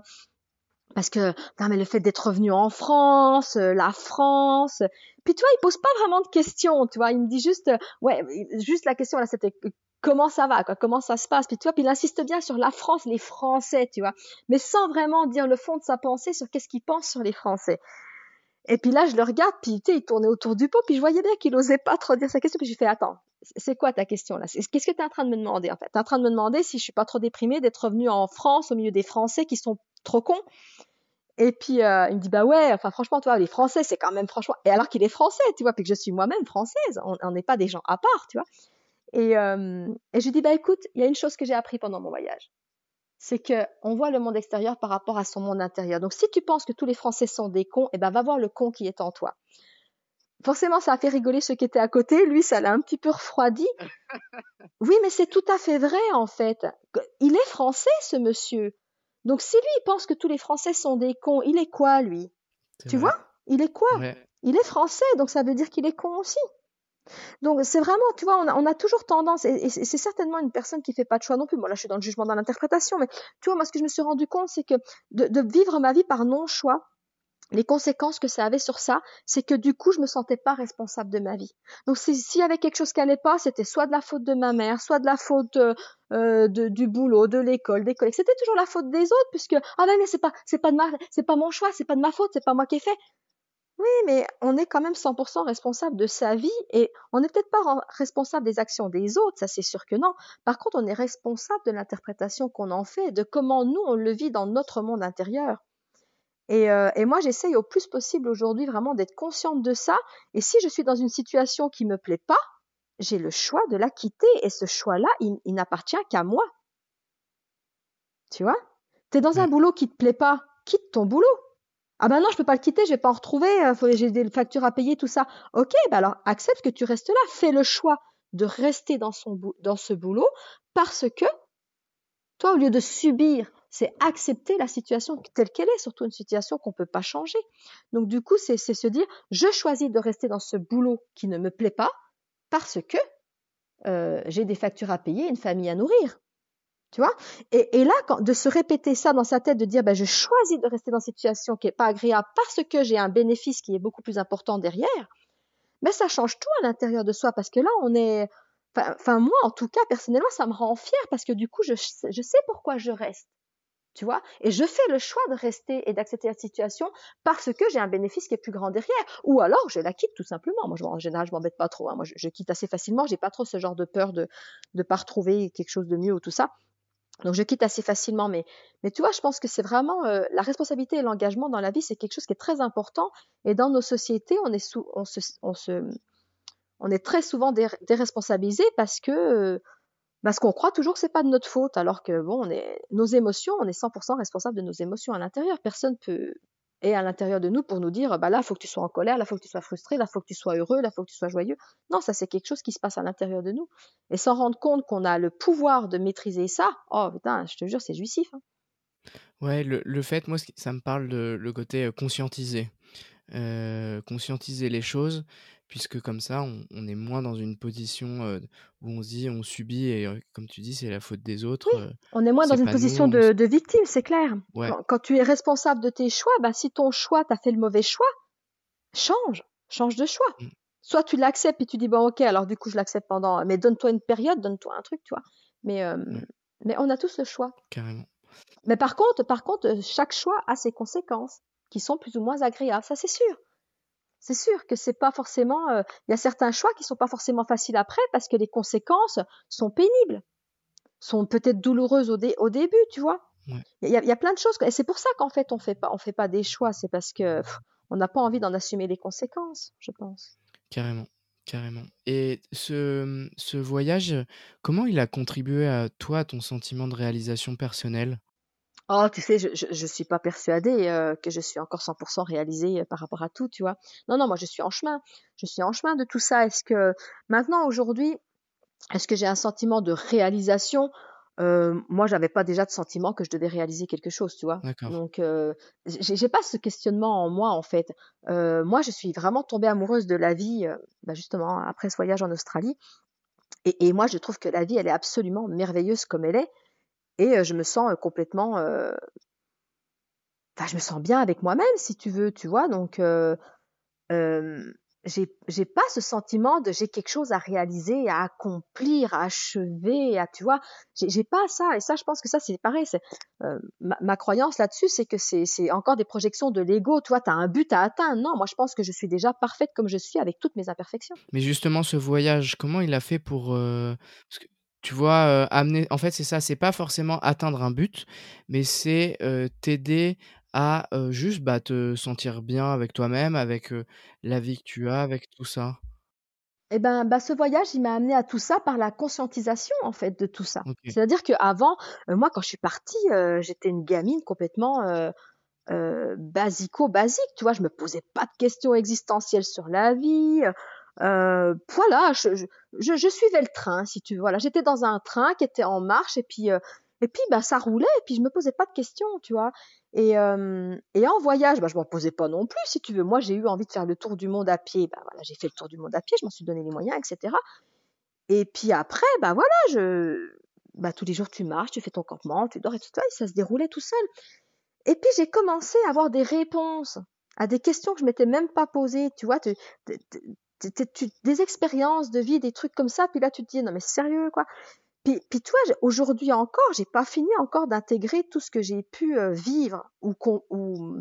[SPEAKER 2] parce que non mais le fait d'être revenu en France, la France, puis tu vois, il pose pas vraiment de questions, tu vois, il me dit juste ouais, juste la question là c'était comment ça va, quoi, comment ça se passe. Puis tu vois, puis il insiste bien sur la France, les Français, tu vois, mais sans vraiment dire le fond de sa pensée sur qu'est-ce qu'il pense sur les Français. Et puis là, je le regarde, puis tu sais, il tournait autour du pot, puis je voyais bien qu'il osait pas trop dire sa question, puis je lui fais attends, c'est quoi ta question là? Qu'est-ce que tu es en train de me demander en fait? Tu es en train de me demander si je suis pas trop déprimée d'être revenue en France au milieu des Français qui sont trop cons? Et puis euh, il me dit bah ouais, enfin franchement toi les Français c'est quand même franchement et alors qu'il est français tu vois puis que je suis moi-même française, on n'est pas des gens à part tu vois. Et, euh, et je lui dis, bah écoute, il y a une chose que j'ai appris pendant mon voyage. C'est que on voit le monde extérieur par rapport à son monde intérieur. Donc si tu penses que tous les Français sont des cons, eh ben va voir le con qui est en toi. Forcément, ça a fait rigoler ceux qui étaient à côté. Lui, ça l'a un petit peu refroidi. Oui, mais c'est tout à fait vrai en fait. Il est français, ce monsieur. Donc si lui, il pense que tous les Français sont des cons, il est quoi lui? Tu vois? Il est quoi? Il est français, donc ça veut dire qu'il est con aussi. Donc c'est vraiment, tu vois, on a, toujours tendance, et, c'est certainement une personne qui fait pas de choix non plus. Moi là, je suis dans le jugement, dans l'interprétation, mais tu vois, moi ce que je me suis rendu compte, c'est que de, vivre ma vie par non-choix, les conséquences que ça avait sur ça, c'est que du coup, je me sentais pas responsable de ma vie. Donc, s'il y avait quelque chose qui allait pas, c'était soit de la faute de ma mère, soit de la faute euh, du boulot, de l'école, des collègues. C'était toujours la faute des autres, puisque ah ben mais c'est pas c'est pas de ma c'est pas mon choix, c'est pas de ma faute, c'est pas moi qui ai fait. Oui, mais on est quand même 100% responsable de sa vie et on n'est peut-être pas responsable des actions des autres, ça c'est sûr que non. Par contre, on est responsable de l'interprétation qu'on en fait, de comment nous on le vit dans notre monde intérieur. Et, euh, moi, j'essaye au plus possible aujourd'hui vraiment d'être consciente de ça. Et si je suis dans une situation qui me plaît pas, j'ai le choix de la quitter. Et ce choix-là, il, n'appartient qu'à moi. Tu vois? Tu es dans un boulot qui te plaît pas, quitte ton boulot. Ah ben non, je peux pas le quitter, je vais pas en retrouver, euh, j'ai des factures à payer, tout ça. Ok, ben alors accepte que tu restes là, fais le choix de rester dans, son, ce boulot parce que toi, au lieu de subir, c'est accepter la situation telle qu'elle est, surtout une situation qu'on peut pas changer. Donc du coup, c'est se dire, je choisis de rester dans ce boulot qui ne me plaît pas parce que j'ai des factures à payer, une famille à nourrir. Tu vois? Et, là, de se répéter ça dans sa tête, de dire, ben, je choisis de rester dans cette situation qui est pas agréable parce que j'ai un bénéfice qui est beaucoup plus important derrière, ça change tout à l'intérieur de soi parce que là, on est, enfin, moi, en tout cas, personnellement, ça me rend fière parce que du coup, je, je sais pourquoi je reste. Tu vois? Et je fais le choix de rester et d'accepter la situation parce que j'ai un bénéfice qui est plus grand derrière. Ou alors, je la quitte tout simplement. Moi, en général, je m'embête pas trop. Hein. Moi, je, je, quitte assez facilement. J'ai pas trop ce genre de peur de ne pas retrouver quelque chose de mieux ou tout ça. Donc je quitte assez facilement, mais, mais tu vois, je pense que c'est vraiment euh, la responsabilité et l'engagement dans la vie, c'est quelque chose qui est très important. Et dans nos sociétés, on est, sous, on se, on se, on est très souvent déresponsabilisé parce que parce qu'on croit toujours que c'est pas de notre faute, alors que bon, on est nos émotions, on est 100% responsable de nos émotions à l'intérieur. Personne peut et à l'intérieur de nous pour nous dire bah là faut que tu sois en colère, là faut que tu sois frustré, là faut que tu sois heureux, là faut que tu sois joyeux. Non, ça c'est quelque chose qui se passe à l'intérieur de nous. Et sans rendre compte qu'on a le pouvoir de maîtriser ça, oh putain, je te jure, c'est jouissif. Hein.
[SPEAKER 1] Ouais, le, fait, moi, ça me parle de le côté conscientiser. Euh, conscientiser les choses, puisque comme ça, on, est moins dans une position où on se dit, on subit, et comme tu dis, c'est la faute des autres.
[SPEAKER 2] on est moins dans une position de, victime, c'est clair. Quand, tu es responsable de tes choix, bah, si ton choix, tu as fait le mauvais choix, change, change de choix. Mmh. Soit tu l'acceptes et tu dis, bon, ok, alors du coup, je l'accepte pendant, mais donne-toi une période, donne-toi un truc, tu vois. Mais, mais on a tous le choix.
[SPEAKER 1] Carrément.
[SPEAKER 2] Mais par contre, par contre, chaque choix a ses conséquences qui sont plus ou moins agréables, ça c'est sûr c'est sûr que c'est pas forcément. Euh, il y a certains choix qui sont pas forcément faciles après parce que les conséquences sont pénibles, sont peut-être douloureuses au, début, tu vois. Il y, a plein de choses et c'est pour ça qu'en fait on fait pas on fait pas des choix, c'est parce que on n'a pas envie d'en assumer les conséquences, je pense.
[SPEAKER 1] Carrément. Carrément. Et ce, ce voyage, comment il a contribué à toi, à ton sentiment de réalisation personnelle?
[SPEAKER 2] Oh, tu sais, je, je, suis pas persuadée euh, que je suis encore 100% réalisée euh, par rapport à tout, tu vois. Non, non, moi je suis en chemin. Je suis en chemin de tout ça. Est-ce que maintenant, aujourd'hui, est-ce que j'ai un sentiment de réalisation? Euh, Moi, j'avais pas déjà de sentiment que je devais réaliser quelque chose, tu vois. Donc, euh, j'ai pas ce questionnement en moi, en fait. Euh, moi, je suis vraiment tombée amoureuse de la vie, bah, justement, après ce voyage en Australie. Et, et moi, je trouve que la vie, elle est absolument merveilleuse comme elle est et je me sens complètement enfin je me sens bien avec moi-même si tu veux tu vois. Donc euh, j'ai pas ce sentiment de j'ai quelque chose à réaliser à accomplir à achever à tu vois. J'ai pas ça. Et ça je pense que ça c'est pareil c'est ma, croyance là-dessus c'est que c'est encore des projections de l'ego. Toi tu as un but à atteindre. Non moi je pense que je suis déjà parfaite comme je suis avec toutes mes imperfections.
[SPEAKER 1] Mais justement ce voyage comment il a fait pour tu vois, amener. En fait, c'est ça, c'est pas forcément atteindre un but, mais c'est t'aider à juste bah, te sentir bien avec toi-même, avec la vie que tu as, avec tout ça.
[SPEAKER 2] Eh ben, bah, ce voyage, il m'a amené à tout ça par la conscientisation, en fait, de tout ça. C'est-à-dire qu'avant, moi, quand je suis partie, j'étais une gamine complètement basico-basique, tu vois, je me posais pas de questions existentielles sur la vie. Euh, voilà, je, suivais le train, si tu veux. Voilà, j'étais dans un train qui était en marche et puis euh, et puis bah ça roulait et puis je me posais pas de questions, tu vois. Et euh, et en voyage, bah je m'en posais pas non plus, si tu veux. Moi, j'ai eu envie de faire le tour du monde à pied. Bah voilà, j'ai fait le tour du monde à pied, je m'en suis donné les moyens, etc. Et puis après, bah voilà, je bah tous les jours tu marches, tu fais ton campement, tu dors et tout ça, et ça se déroulait tout seul. Et puis j'ai commencé à avoir des réponses à des questions que je m'étais même pas posées, tu vois, des expériences de vie, des trucs comme ça, puis là tu te dis non mais sérieux quoi? Puis, puis toi, aujourd'hui encore, j'ai pas fini encore d'intégrer tout ce que j'ai pu euh, vivre ou, ou,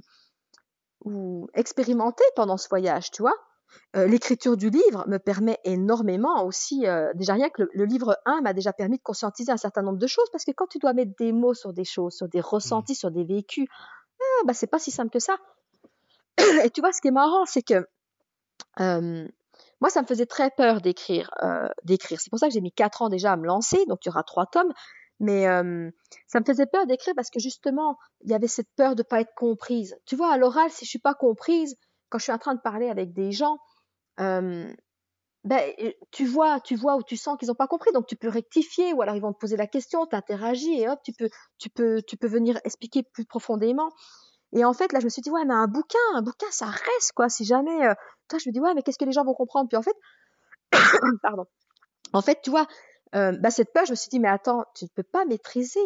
[SPEAKER 2] ou expérimenter pendant ce voyage, tu vois? Euh, l'écriture du livre me permet énormément aussi, euh, déjà rien que le, livre 1 m'a déjà permis de conscientiser un certain nombre de choses, parce que quand tu dois mettre des mots sur des choses, sur des ressentis, mmh. sur des vécus, ah, bah c'est pas si simple que ça. Et tu vois, ce qui est marrant, c'est que moi, ça me faisait très peur d'écrire. Euh, d'écrire. C'est pour ça que j'ai mis quatre ans déjà à me lancer. Donc, il y aura trois tomes. Mais euh, ça me faisait peur d'écrire parce que justement, il y avait cette peur de ne pas être comprise. Tu vois, à l'oral, si je suis pas comprise, quand je suis en train de parler avec des gens, euh, ben, tu vois, tu vois ou tu sens qu'ils n'ont pas compris, donc tu peux rectifier, ou alors ils vont te poser la question, t'interagis et hop, tu peux, tu peux, tu peux venir expliquer plus profondément. Et en fait, là, je me suis dit, ouais, mais un bouquin, un bouquin, ça reste, quoi. Si jamais, euh... toi, je me dis, ouais, mais qu'est-ce que les gens vont comprendre? Puis en fait, pardon. En fait, tu vois, euh, bah, cette peur, je me suis dit, mais attends, tu ne peux pas maîtriser.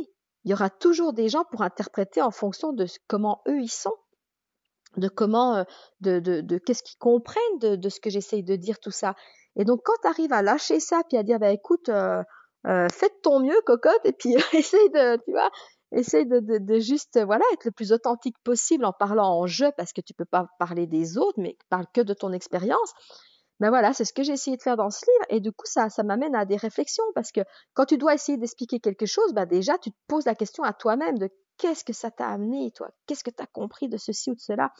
[SPEAKER 2] Il y aura toujours des gens pour interpréter en fonction de comment eux ils sont, de comment, euh, de, de, de qu'est-ce qu'ils comprennent de, ce que j'essaye de dire, tout ça. Et donc, quand tu arrives à lâcher ça, puis à dire, bah écoute, euh, euh, fais de ton mieux, cocotte, et puis essaye de, tu vois, essaye de, juste, voilà, être le plus authentique possible en parlant en jeu, parce que tu peux pas parler des autres, mais parle que de ton expérience. Ben voilà, c'est ce que j'ai essayé de faire dans ce livre, et du coup, ça, ça m'amène à des réflexions, parce que quand tu dois essayer d'expliquer quelque chose, ben déjà, tu te poses la question à toi-même de qu'est-ce que ça t'a amené, toi, qu'est-ce que tu as compris de ceci ou de cela?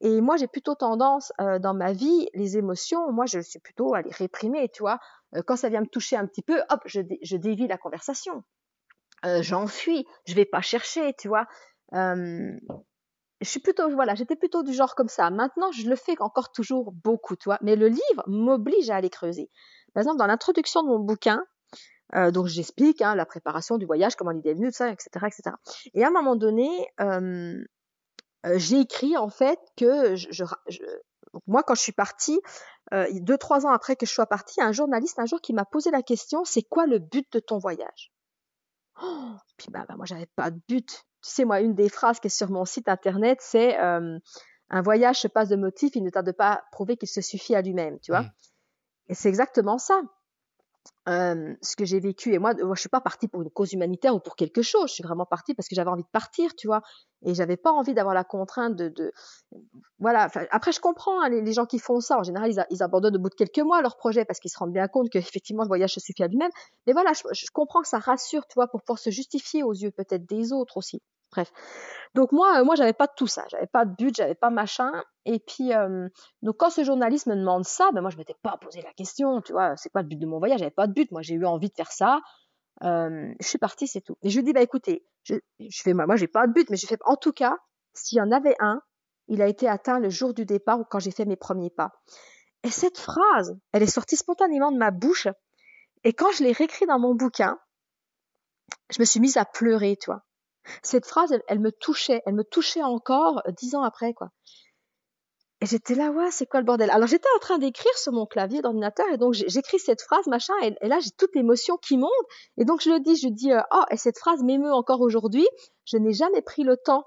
[SPEAKER 2] Et moi, j'ai plutôt tendance euh, dans ma vie, les émotions, moi, je suis plutôt à les réprimer, tu vois. Euh, quand ça vient me toucher un petit peu, hop, je, je dévie la conversation. Euh, J'enfuis, je vais pas chercher, tu vois. Euh, je suis plutôt, voilà, j'étais plutôt du genre comme ça. Maintenant, je le fais encore toujours beaucoup, tu vois. Mais le livre m'oblige à aller creuser. Par exemple, dans l'introduction de mon bouquin, euh, donc j'explique hein, la préparation du voyage, comment l'idée est venue, tout ça, etc., etc. Et à un moment donné, euh, euh, j'ai écrit en fait que moi quand je suis partie, deux trois ans après que je sois partie, un journaliste un jour qui m'a posé la question, c'est quoi le but de ton voyage? Oh, Puis bah, bah moi j'avais pas de but. Tu sais moi une des phrases qui est sur mon site internet c'est euh, un voyage se passe de motif, il ne tarde pas à prouver qu'il se suffit à lui-même, tu vois. Mmh. Et c'est exactement ça euh, ce que j'ai vécu. Et moi, moi, je suis pas partie pour une cause humanitaire ou pour quelque chose. Je suis vraiment partie parce que j'avais envie de partir, tu vois. Et j'avais pas envie d'avoir la contrainte de, voilà. Après, je comprends hein, les, gens qui font ça. En général, ils, abandonnent au bout de quelques mois leur projet parce qu'ils se rendent bien compte qu'effectivement, le voyage se suffit à lui-même. Mais voilà, je, je, comprends que ça rassure, tu vois, pour pouvoir se justifier aux yeux peut-être des autres aussi. Bref. Donc moi, euh, moi, j'avais pas de tout ça. J'avais pas de but, j'avais pas machin. Et puis, euh, donc quand ce journaliste me demande ça, ben moi, je m'étais pas posé la question. Tu vois, c'est quoi le but de mon voyage? J'avais pas de but. Moi, j'ai eu envie de faire ça. Euh, je suis partie, c'est tout. Et je lui dis, bah écoutez, je, je fais moi, j'ai pas de but, mais je fais en tout cas, s'il y en avait un, il a été atteint le jour du départ ou quand j'ai fait mes premiers pas. Et cette phrase, elle est sortie spontanément de ma bouche. Et quand je l'ai réécrit dans mon bouquin, je me suis mise à pleurer, tu vois. Cette phrase, elle, me touchait, elle me touchait encore dix ans après, quoi. Et j'étais là, ouais, c'est quoi le bordel? Alors j'étais en train d'écrire sur mon clavier d'ordinateur et donc j'écris cette phrase, machin, et, et là j'ai toute l'émotion qui monte et donc je le dis, je dis, euh, oh, et cette phrase m'émeut encore aujourd'hui. Je n'ai jamais pris le temps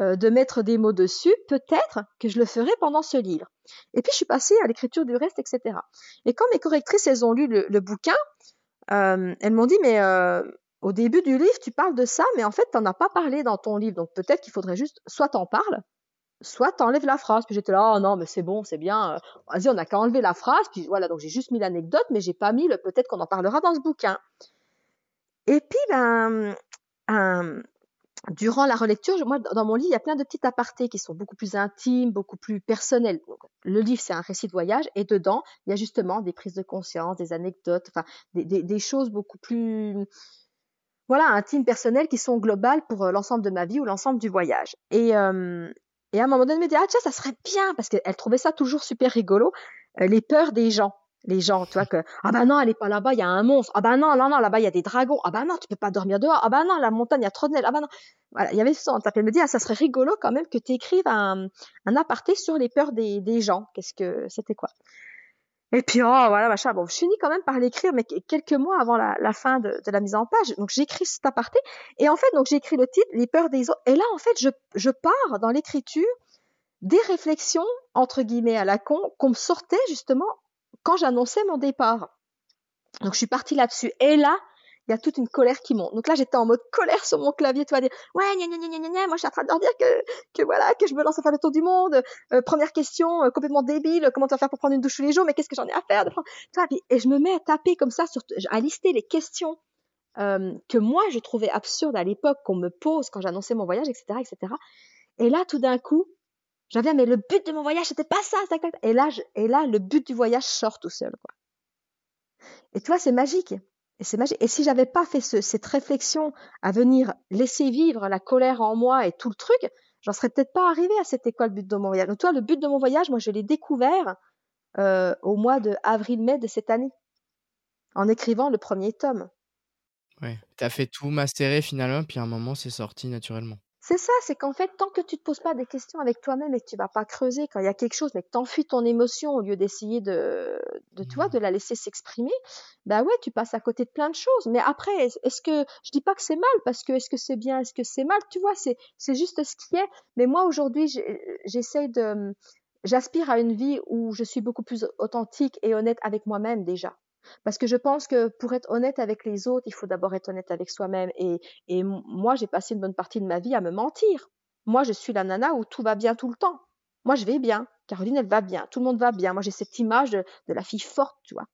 [SPEAKER 2] euh, de mettre des mots dessus. Peut-être que je le ferai pendant ce livre. Et puis je suis passée à l'écriture du reste, etc. Et quand mes correctrices elles ont lu le, le bouquin, euh, elles m'ont dit, mais au début du livre, tu parles de ça, mais en fait, tu n'en as pas parlé dans ton livre. Donc peut-être qu'il faudrait juste, soit t'en parles, soit t'enlèves la phrase. Puis j'étais là, oh non, mais c'est bon, c'est bien. Euh, vas-y, on n'a qu'à enlever la phrase. Puis voilà, donc j'ai juste mis l'anecdote, mais j'ai pas mis le peut-être qu'on en parlera dans ce bouquin. Et puis, ben, euh, durant la relecture, moi, dans mon livre, il y a plein de petits apartés qui sont beaucoup plus intimes, beaucoup plus personnels. Le livre, c'est un récit de voyage, et dedans, il y a justement des prises de conscience, des anecdotes, enfin, des choses beaucoup plus voilà, intimes, personnelles qui sont globales pour euh, l'ensemble de ma vie ou l'ensemble du voyage. Et, euh, et à un moment donné, elle me dit, ah tiens, ça serait bien, parce qu'elle trouvait ça toujours super rigolo, euh, les peurs des gens. Les gens, tu vois, que, ah bah non, elle est pas là-bas, il y a un monstre. Ah bah non, non, non, là-bas, il y a des dragons. Ah bah non, tu peux pas dormir dehors. Ah bah non, la montagne, il y a trop de neige. Ah bah non. Voilà, il y avait ça. Elle me dit, ah, ça serait rigolo quand même que tu écrives un, un aparté sur les peurs des, des gens. Qu'est-ce que, c'était quoi? Et puis, oh, voilà, machin. Bon, je finis quand même par l'écrire, mais quelques mois avant la, fin de, de, la mise en page. Donc, j'écris cet aparté. Et en fait, donc, j'ai écrit le titre, Les peurs des autres. Et là, en fait, je, je pars dans l'écriture des réflexions, entre guillemets, à la con, qu'on me sortait justement quand j'annonçais mon départ. Donc, je suis partie là-dessus. Et là, il y a toute une colère qui monte. Donc là, j'étais en mode colère sur mon clavier, tu vas dire, ouais, gna, gna, gna, gna, gna, moi je suis en train de leur dire que, que voilà, que je me lance à faire le tour du monde. Euh, première question, euh, complètement débile, comment tu vas faire pour prendre une douche tous les jours, mais qu'est-ce que j'en ai à faire de prendre... Et je me mets à taper comme ça, sur, à lister les questions euh, que moi je trouvais absurdes à l'époque, qu'on me pose quand j'annonçais mon voyage, etc., etc. Et là, tout d'un coup, j'avais, mais le but de mon voyage, c'était pas ça. Et là, et là, le but du voyage sort tout seul, quoi. Et toi, c'est magique. Et c'est magique. Et si j'avais pas fait ce, cette réflexion à venir laisser vivre la colère en moi et tout le truc, j'en serais peut-être pas arrivée à cette école but de mon voyage. Donc toi, le but de mon voyage, moi, je l'ai découvert euh, au mois de avril-mai de cette année, en écrivant le premier tome.
[SPEAKER 1] Ouais, t'as fait tout mastérer finalement, puis à un moment, c'est sorti naturellement.
[SPEAKER 2] C'est ça, c'est qu'en fait, tant que tu te poses pas des questions avec toi-même et que tu vas pas creuser quand il y a quelque chose, mais que tu enfuis ton émotion au lieu d'essayer de, de, tu vois, de la laisser s'exprimer, bah ouais, tu passes à côté de plein de choses. Mais après, est-ce que, je dis pas que c'est mal, parce que est-ce que c'est bien, est-ce que c'est mal, tu vois, c'est, c'est juste ce qui est. Mais moi, aujourd'hui, j'essaie de, j'aspire à une vie où je suis beaucoup plus authentique et honnête avec moi-même déjà. Parce que je pense que pour être honnête avec les autres, il faut d'abord être honnête avec soi-même. Et, moi, j'ai passé une bonne partie de ma vie à me mentir. Moi, je suis la nana où tout va bien tout le temps. Moi, je vais bien. Caroline, elle va bien. Tout le monde va bien. Moi, j'ai cette image de la fille forte, tu vois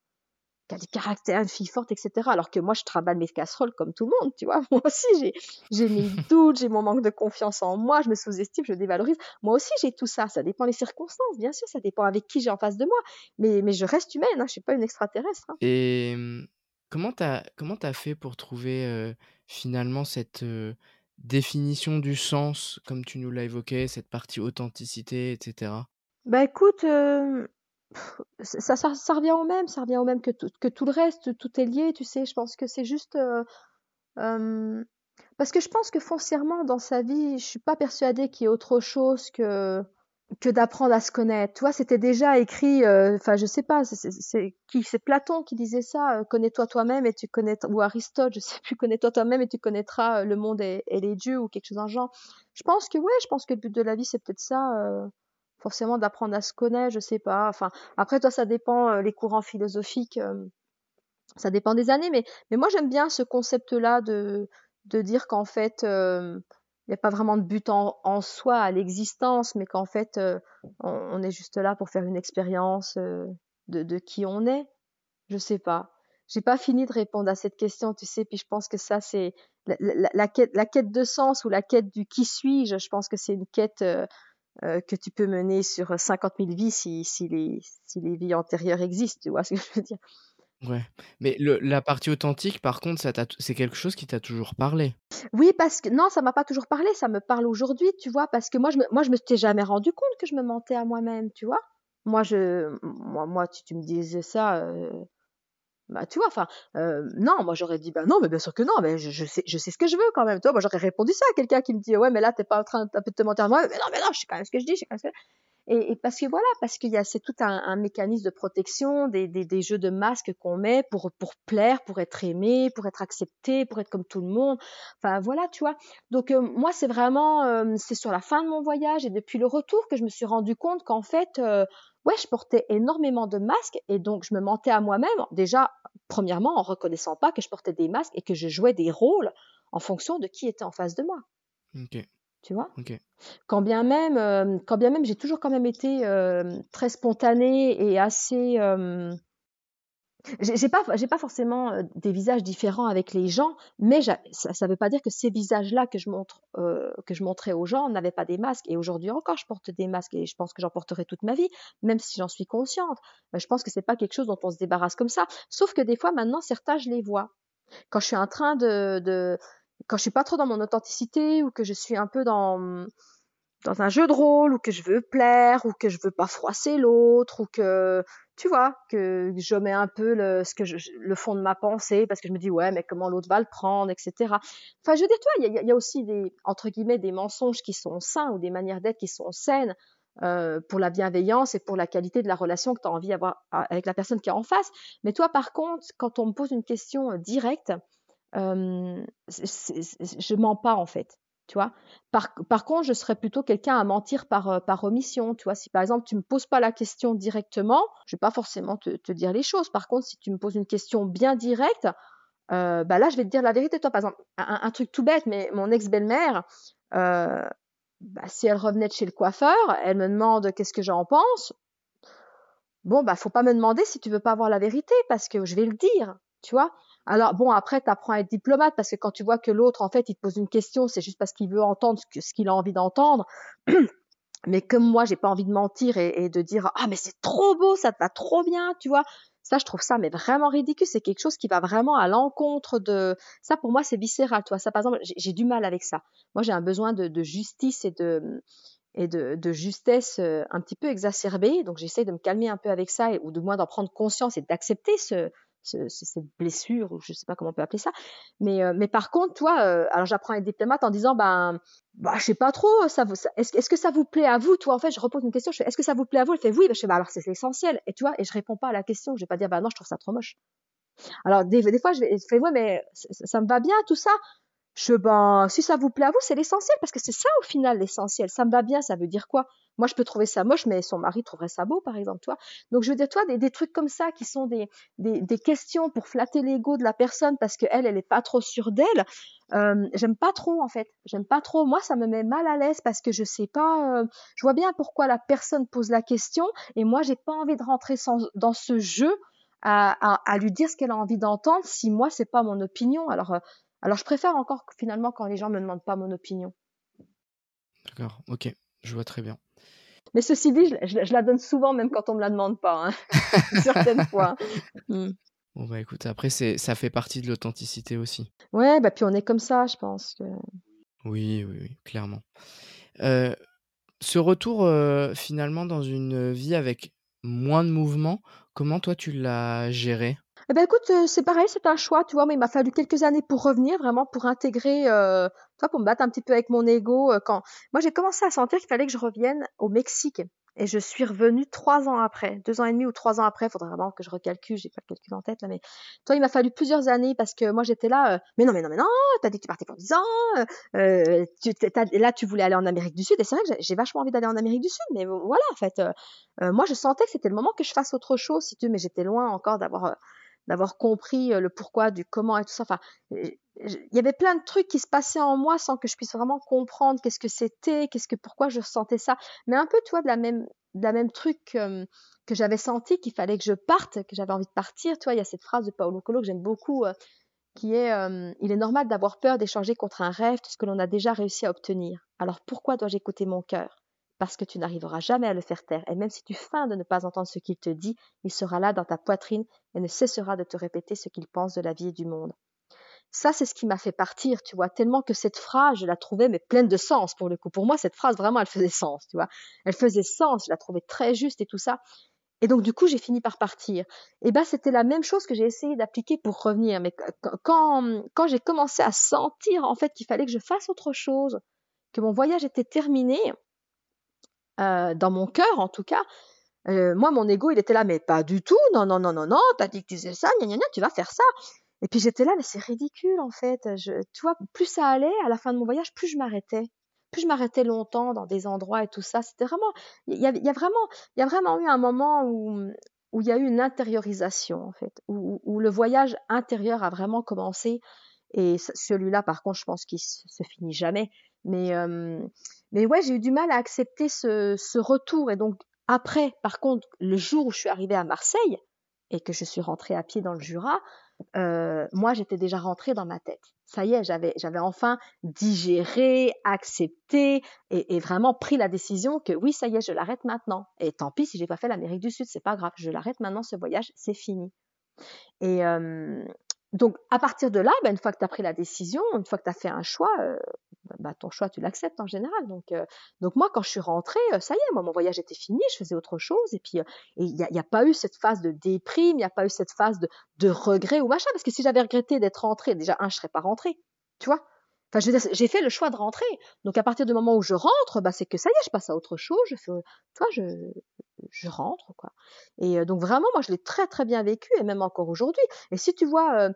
[SPEAKER 2] qui a du caractère, une fille forte, etc. Alors que moi, je travaille mes casseroles comme tout le monde, tu vois. Moi aussi, j'ai, mes doutes, j'ai mon manque de confiance en moi, je me sous-estime, je me dévalorise. Moi aussi, j'ai tout ça. Ça dépend des circonstances, bien sûr. Ça dépend avec qui j'ai en face de moi. Mais, mais je reste humaine, hein, je suis pas une extraterrestre. Hein.
[SPEAKER 1] Et hum, comment t'as, comment t'as fait pour trouver euh, finalement cette euh, définition du sens, comme tu nous l'as évoqué, cette partie authenticité, etc.
[SPEAKER 2] Bah écoute, euh, ça, revient au même, ça revient au même que tout, que tout le reste, tout est lié, tu sais. Je pense que c'est juste. Euh, euh, parce que je pense que foncièrement, dans sa vie, je suis pas persuadée qu'il y ait autre chose que que d'apprendre à se connaître. Tu vois, c'était déjà écrit. Euh, enfin, je sais pas. C'est qui C'est Platon qui disait ça. connais-toi toi-même et tu connais ou Aristote, je sais plus. Connais-toi toi-même et tu connaîtras le monde et, les dieux ou quelque chose dans genre. Je pense que ouais, je pense que le but de la vie c'est peut-être ça forcément d'apprendre à se connaître, je sais pas. Enfin, après toi, ça dépend euh, les courants philosophiques, euh, ça dépend des années, mais mais moi j'aime bien ce concept-là de de dire qu'en fait euh, il n'y a pas vraiment de but en, soi à l'existence, mais qu'en fait on, est juste là pour faire une expérience de, de qui on est. Je sais pas. J'ai pas fini de répondre à cette question, tu sais, puis je pense que ça c'est la, la, quête, la quête de sens ou la quête du qui suis-je. Je pense que c'est une quête euh, que tu peux mener sur 50 000 vies si, si, les, si les vies antérieures existent, tu vois ce que je veux dire?
[SPEAKER 1] Ouais, mais le, la partie authentique, par contre, c'est quelque chose qui t'a toujours parlé?
[SPEAKER 2] Oui, parce que non, ça m'a pas toujours parlé, ça me parle aujourd'hui, tu vois, parce que moi, je me, moi, je me suis jamais rendu compte que je me mentais à moi-même, tu vois? Moi, je, moi, moi, tu, tu me disais ça, euh, bah, tu vois, enfin, euh, non, moi j'aurais dit, bah non, mais bien sûr que non, mais je, sais, je sais ce que je veux quand même. Tu moi j'aurais répondu ça à quelqu'un qui me dit, ouais, mais là t'es pas en train de, te mentir à moi, mais non, mais non, je sais quand même ce que je dis, je sais quand même ce que... Et, et parce que voilà, parce qu'il y a c'est tout un, un, mécanisme de protection, des, des, des jeux de masques qu'on met pour pour plaire, pour être aimé, pour être accepté, pour être comme tout le monde. Enfin voilà, tu vois. Donc euh, moi c'est vraiment euh, c'est sur la fin de mon voyage et depuis le retour que je me suis rendu compte qu'en fait euh, ouais, je portais énormément de masques et donc je me mentais à moi-même. Déjà, premièrement, en reconnaissant pas que je portais des masques et que je jouais des rôles en fonction de qui était en face de moi.
[SPEAKER 1] Ok.
[SPEAKER 2] Tu vois?
[SPEAKER 1] Ok.
[SPEAKER 2] Quand bien même, euh, quand bien même, j'ai toujours quand même été euh, très spontanée et assez euh, j'ai pas j'ai pas forcément euh, des visages différents avec les gens mais ça ça veut pas dire que ces visages là que je montre euh, que je montrais aux gens n'avaient pas des masques. Et aujourd'hui encore je porte des masques et je pense que j'en porterai toute ma vie même si j'en suis consciente. Je pense que c'est pas quelque chose dont on se débarrasse comme ça. Sauf que des fois maintenant certains je les vois. Quand je suis en train de, de quand je suis pas trop dans mon authenticité ou que je suis un peu dans dans un jeu de rôle ou que je veux plaire ou que je veux pas froisser l'autre ou que tu vois que je mets un peu le ce que je, le fond de ma pensée parce que je me dis ouais mais comment l'autre va le prendre etc enfin je veux dire toi il y a, aussi des entre guillemets des mensonges qui sont sains ou des manières d'être qui sont saines euh, pour la bienveillance et pour la qualité de la relation que tu as envie d'avoir avec la personne qui est en face. Mais toi par contre quand on me pose une question euh, directe euh, je mens pas en fait Par, contre, je serais plutôt quelqu'un à mentir par, euh, omission, tu. Si par exemple tu me poses pas la question directement, je vais pas forcément te, dire les choses. Par contre, si tu me poses une question bien directe, euh, bah là, je vais te dire la vérité. Toi, par exemple, un, un truc tout bête, mais mon ex-belle-mère, euh, bah, si elle revenait de chez le coiffeur, elle me demande qu'est-ce que j'en pense. Bon, bah, faut pas me demander si tu veux pas avoir la vérité, parce que je vais le dire, tu vois. Alors bon, après, tu apprends à être diplomate parce que quand tu vois que l'autre, en fait, il te pose une question, c'est juste parce qu'il veut entendre ce qu'il a envie d'entendre. mais comme moi, j'ai pas envie de mentir et, et de dire ah mais c'est trop beau, ça te va trop bien, tu vois. Ça, je trouve ça mais vraiment ridicule. C'est quelque chose qui va vraiment à l'encontre de ça. Pour moi, c'est viscéral, toi. Ça, par exemple, j'ai du mal avec ça. Moi, j'ai un besoin de, justice et de justesse euh, un petit peu exacerbée. Donc, j'essaie de me calmer un peu avec ça, et, ou de moins d'en prendre conscience et d'accepter ce, cette blessure, ou je sais pas comment on peut appeler ça. Mais, euh, mais par contre, toi, euh, alors j'apprends à être diplomate en disant, ben, bah, je sais pas trop, ça, est-ce, est-ce que ça vous plaît à vous, toi, en fait, je repose une question, je fais, est-ce que ça vous plaît à vous? Elle fait oui, ben, bah, alors c'est l'essentiel. Et tu vois, et je réponds pas à la question, je vais pas dire, bah non, je trouve ça trop moche. Alors, des, des fois, je, vais, je fais, ouais, mais ça, ça me va bien, tout ça. Je, ben, si ça vous plaît à vous, c'est l'essentiel, parce que c'est ça au final l'essentiel. Ça me va bien, ça veut dire quoi? Moi, je peux trouver ça moche, mais son mari trouverait ça beau, par exemple, toi. Donc, je veux dire, toi, des, trucs comme ça qui sont des, des, questions pour flatter l'ego de la personne parce qu'elle, elle est pas trop sûre d'elle. Euh, j'aime pas trop, en fait. J'aime pas trop. Moi, ça me met mal à l'aise parce que je sais pas. Euh, je vois bien pourquoi la personne pose la question, et moi, j'ai pas envie de rentrer dans ce jeu. À, lui dire ce qu'elle a envie d'entendre si moi c'est pas mon opinion alors euh, alors je préfère encore finalement quand les gens me demandent pas mon opinion.
[SPEAKER 1] D'accord, ok, je vois très bien.
[SPEAKER 2] Mais ceci dit, je, je, la donne souvent même quand on me la demande pas, hein. certaines fois.
[SPEAKER 1] Mm. Bon bah écoute, après c'est ça fait partie de l'authenticité aussi.
[SPEAKER 2] Ouais, bah puis on est comme ça, je pense que.
[SPEAKER 1] Oui, oui, oui, clairement. Euh, ce retour euh, finalement dans une vie avec moins de mouvement, comment toi tu l'as géré?
[SPEAKER 2] Eh ben écoute, euh, c'est pareil, c'est un choix, tu vois, mais il m'a fallu quelques années pour revenir, vraiment pour intégrer, euh, toi, pour me battre un petit peu avec mon ego. Euh, quand moi j'ai commencé à sentir qu'il fallait que je revienne au Mexique, et je suis revenue trois ans après, deux ans et demi ou trois ans après. Faudrait vraiment que je recalcule, j'ai pas le calcul en tête là, mais toi, il m'a fallu plusieurs années parce que moi j'étais là. Euh, mais non, mais non, mais non, t'as dit que tu partais pour dix ans. Euh, tu, là, tu voulais aller en Amérique du Sud. Et c'est vrai que j'ai vachement envie d'aller en Amérique du Sud, mais voilà, en fait, euh, moi je sentais que c'était le moment que je fasse autre chose, si tu veux, mais j'étais loin encore d'avoir d'avoir compris le pourquoi du comment et tout ça. Enfin, il y avait plein de trucs qui se passaient en moi sans que je puisse vraiment comprendre qu'est-ce que c'était, qu'est-ce que pourquoi je ressentais ça. Mais un peu, toi, de la même de la même truc que j'avais senti qu'il fallait que je parte, que j'avais envie de partir. Tu vois, il y a cette phrase de Paolo Coelho que j'aime beaucoup, qui est il est normal d'avoir peur d'échanger contre un rêve tout ce que l'on a déjà réussi à obtenir. Alors pourquoi dois-je écouter mon cœur? Parce que tu n'arriveras jamais à le faire taire, et même si tu feins de ne pas entendre ce qu'il te dit, il sera là dans ta poitrine et ne cessera de te répéter ce qu'il pense de la vie et du monde. Ça, c'est ce qui m'a fait partir, tu vois, tellement que cette phrase, je la trouvais mais pleine de sens pour le coup. Pour moi, cette phrase, vraiment, elle faisait sens, tu vois. Elle faisait sens, je la trouvais très juste et tout ça. Et donc, du coup, j'ai fini par partir. Et ben, c'était la même chose que j'ai essayé d'appliquer pour revenir. Mais quand, quand j'ai commencé à sentir, en fait, qu'il fallait que je fasse autre chose, que mon voyage était terminé, euh, dans mon cœur en tout cas, euh, moi mon ego il était là, mais pas du tout, non, non, non, non, non, t'as dit que tu faisais ça, gna, gna, gna, tu vas faire ça. Et puis j'étais là, mais c'est ridicule en fait. Je, tu vois, plus ça allait à la fin de mon voyage, plus je m'arrêtais. Plus je m'arrêtais longtemps dans des endroits et tout ça. C'était vraiment, il y, a, vraiment, il y a vraiment eu un moment où où il y a eu une intériorisation en fait, où, où le voyage intérieur a vraiment commencé. Et celui-là, par contre, je pense qu'il se finit jamais. Mais euh, mais ouais, j'ai eu du mal à accepter ce, ce retour. Et donc, après, par contre, le jour où je suis arrivée à Marseille et que je suis rentrée à pied dans le Jura, euh, moi, j'étais déjà rentrée dans ma tête. Ça y est, j'avais, j'avais enfin digéré, accepté et, et, vraiment pris la décision que oui, ça y est, je l'arrête maintenant. Et tant pis si j'ai pas fait l'Amérique du Sud, c'est pas grave, je l'arrête maintenant, ce voyage, c'est fini. Et, euh, donc, à partir de là, ben, une fois que tu as pris la décision, une fois que tu as fait un choix, euh, bah, ton choix, tu l'acceptes en général. Donc, euh, donc moi, quand je suis rentrée, euh, ça y est, moi, mon voyage était fini, je faisais autre chose. Et puis, il n'y a, pas eu cette phase de déprime, il n'y a pas eu cette phase de, de regret ou machin. Parce que si j'avais regretté d'être rentrée, déjà, un, je serais pas rentrée. Tu vois Enfin, j'ai fait le choix de rentrer. Donc, à partir du moment où je rentre, bah, c'est que ça y est, je passe à autre chose. Je fais, toi, je, rentre, quoi. Et euh, donc, vraiment, moi, je l'ai très, très bien vécu, et même encore aujourd'hui. Et si tu vois, euh,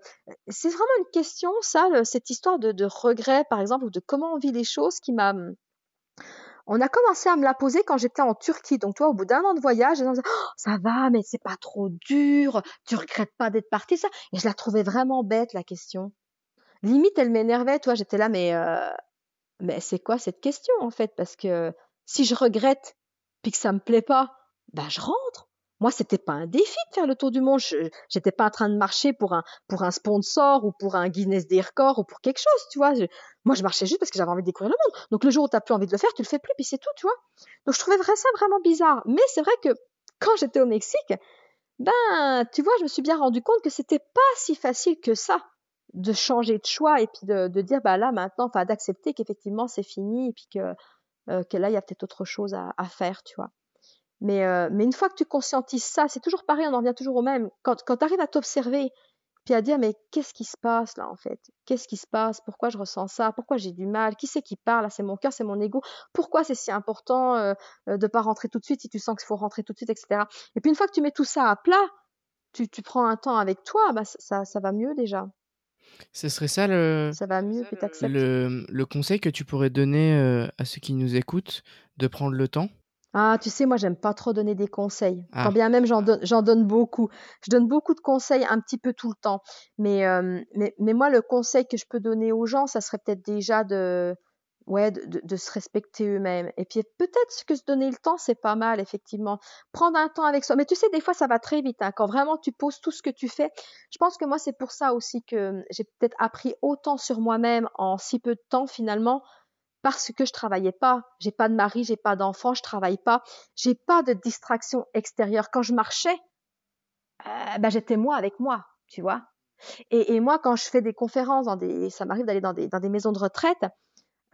[SPEAKER 2] c'est vraiment une question, ça, cette histoire de, regret, par exemple, ou de comment on vit les choses qui m'a, on a commencé à me la poser quand j'étais en Turquie. Donc, toi, au bout d'un an de voyage, disait, oh, ça va, mais c'est pas trop dur, tu regrettes pas d'être parti, ça. Et je la trouvais vraiment bête, la question limite elle m'énervait, toi, j'étais là, mais euh, mais c'est quoi cette question en fait? Parce que si je regrette puis que ça me plaît pas, ben je rentre. Moi, c'était pas un défi de faire le tour du monde. J'étais pas en train de marcher pour un pour un sponsor ou pour un Guinness des records ou pour quelque chose, tu vois. moi, je marchais juste parce que j'avais envie de découvrir le monde. Donc le jour où t'as plus envie de le faire, tu le fais plus, puis c'est tout, tu vois. Donc je trouvais ça vraiment bizarre. Mais c'est vrai que quand j'étais au Mexique, ben, tu vois, je me suis bien rendu compte que c'était pas si facile que ça de changer de choix et puis de, de dire bah là maintenant enfin d'accepter qu'effectivement c'est fini et puis que euh, que là il y a peut-être autre chose à, à, faire tu vois Mais, euh, mais une fois que tu conscientises ça, c'est toujours pareil, on en revient toujours au même. Quand, quand tu arrives à t'observer, puis à dire, mais qu'est-ce qui se passe là en fait? Qu'est-ce qui se passe? Pourquoi je ressens ça? Pourquoi j'ai du mal? Qui c'est qui parle? C'est mon cœur, c'est mon ego. Pourquoi c'est si important euh, euh, de pas rentrer tout de suite si tu sens qu'il faut rentrer tout de suite, etc. Et puis une fois que tu mets tout ça à plat, tu, tu prends un temps avec toi, bah, ça, ça va mieux déjà.
[SPEAKER 1] Ce serait ça le,
[SPEAKER 2] Ça va mieux que
[SPEAKER 1] le, le conseil que tu pourrais donner euh, à ceux qui nous écoutent, de prendre le temps?
[SPEAKER 2] Ah, tu sais, moi, j'aime pas trop donner des conseils.
[SPEAKER 1] Ah.
[SPEAKER 2] Quand bien même, j'en donne, j'en donne beaucoup. Je donne beaucoup de conseils un petit peu tout le temps. Mais, euh, mais, mais moi, le conseil que je peux donner aux gens, ça serait peut-être déjà de, ouais, de, de- de se respecter eux-mêmes. Et puis peut-être que se donner le temps, c'est pas mal, effectivement. Prendre un temps avec soi. Mais tu sais, des fois, ça va très vite. hein. Quand vraiment tu poses tout ce que tu fais. Je pense que moi, c'est pour ça aussi que j'ai peut-être appris autant sur moi-même en si peu de temps, finalement. Parce que je travaillais pas, j'ai pas de mari, j'ai pas d'enfant, je travaille pas, j'ai pas de distraction extérieure. Quand je marchais, euh, ben j'étais moi avec moi, tu vois. Et, et moi, quand je fais des conférences, dans des, ça m'arrive d'aller dans des, dans des maisons de retraite,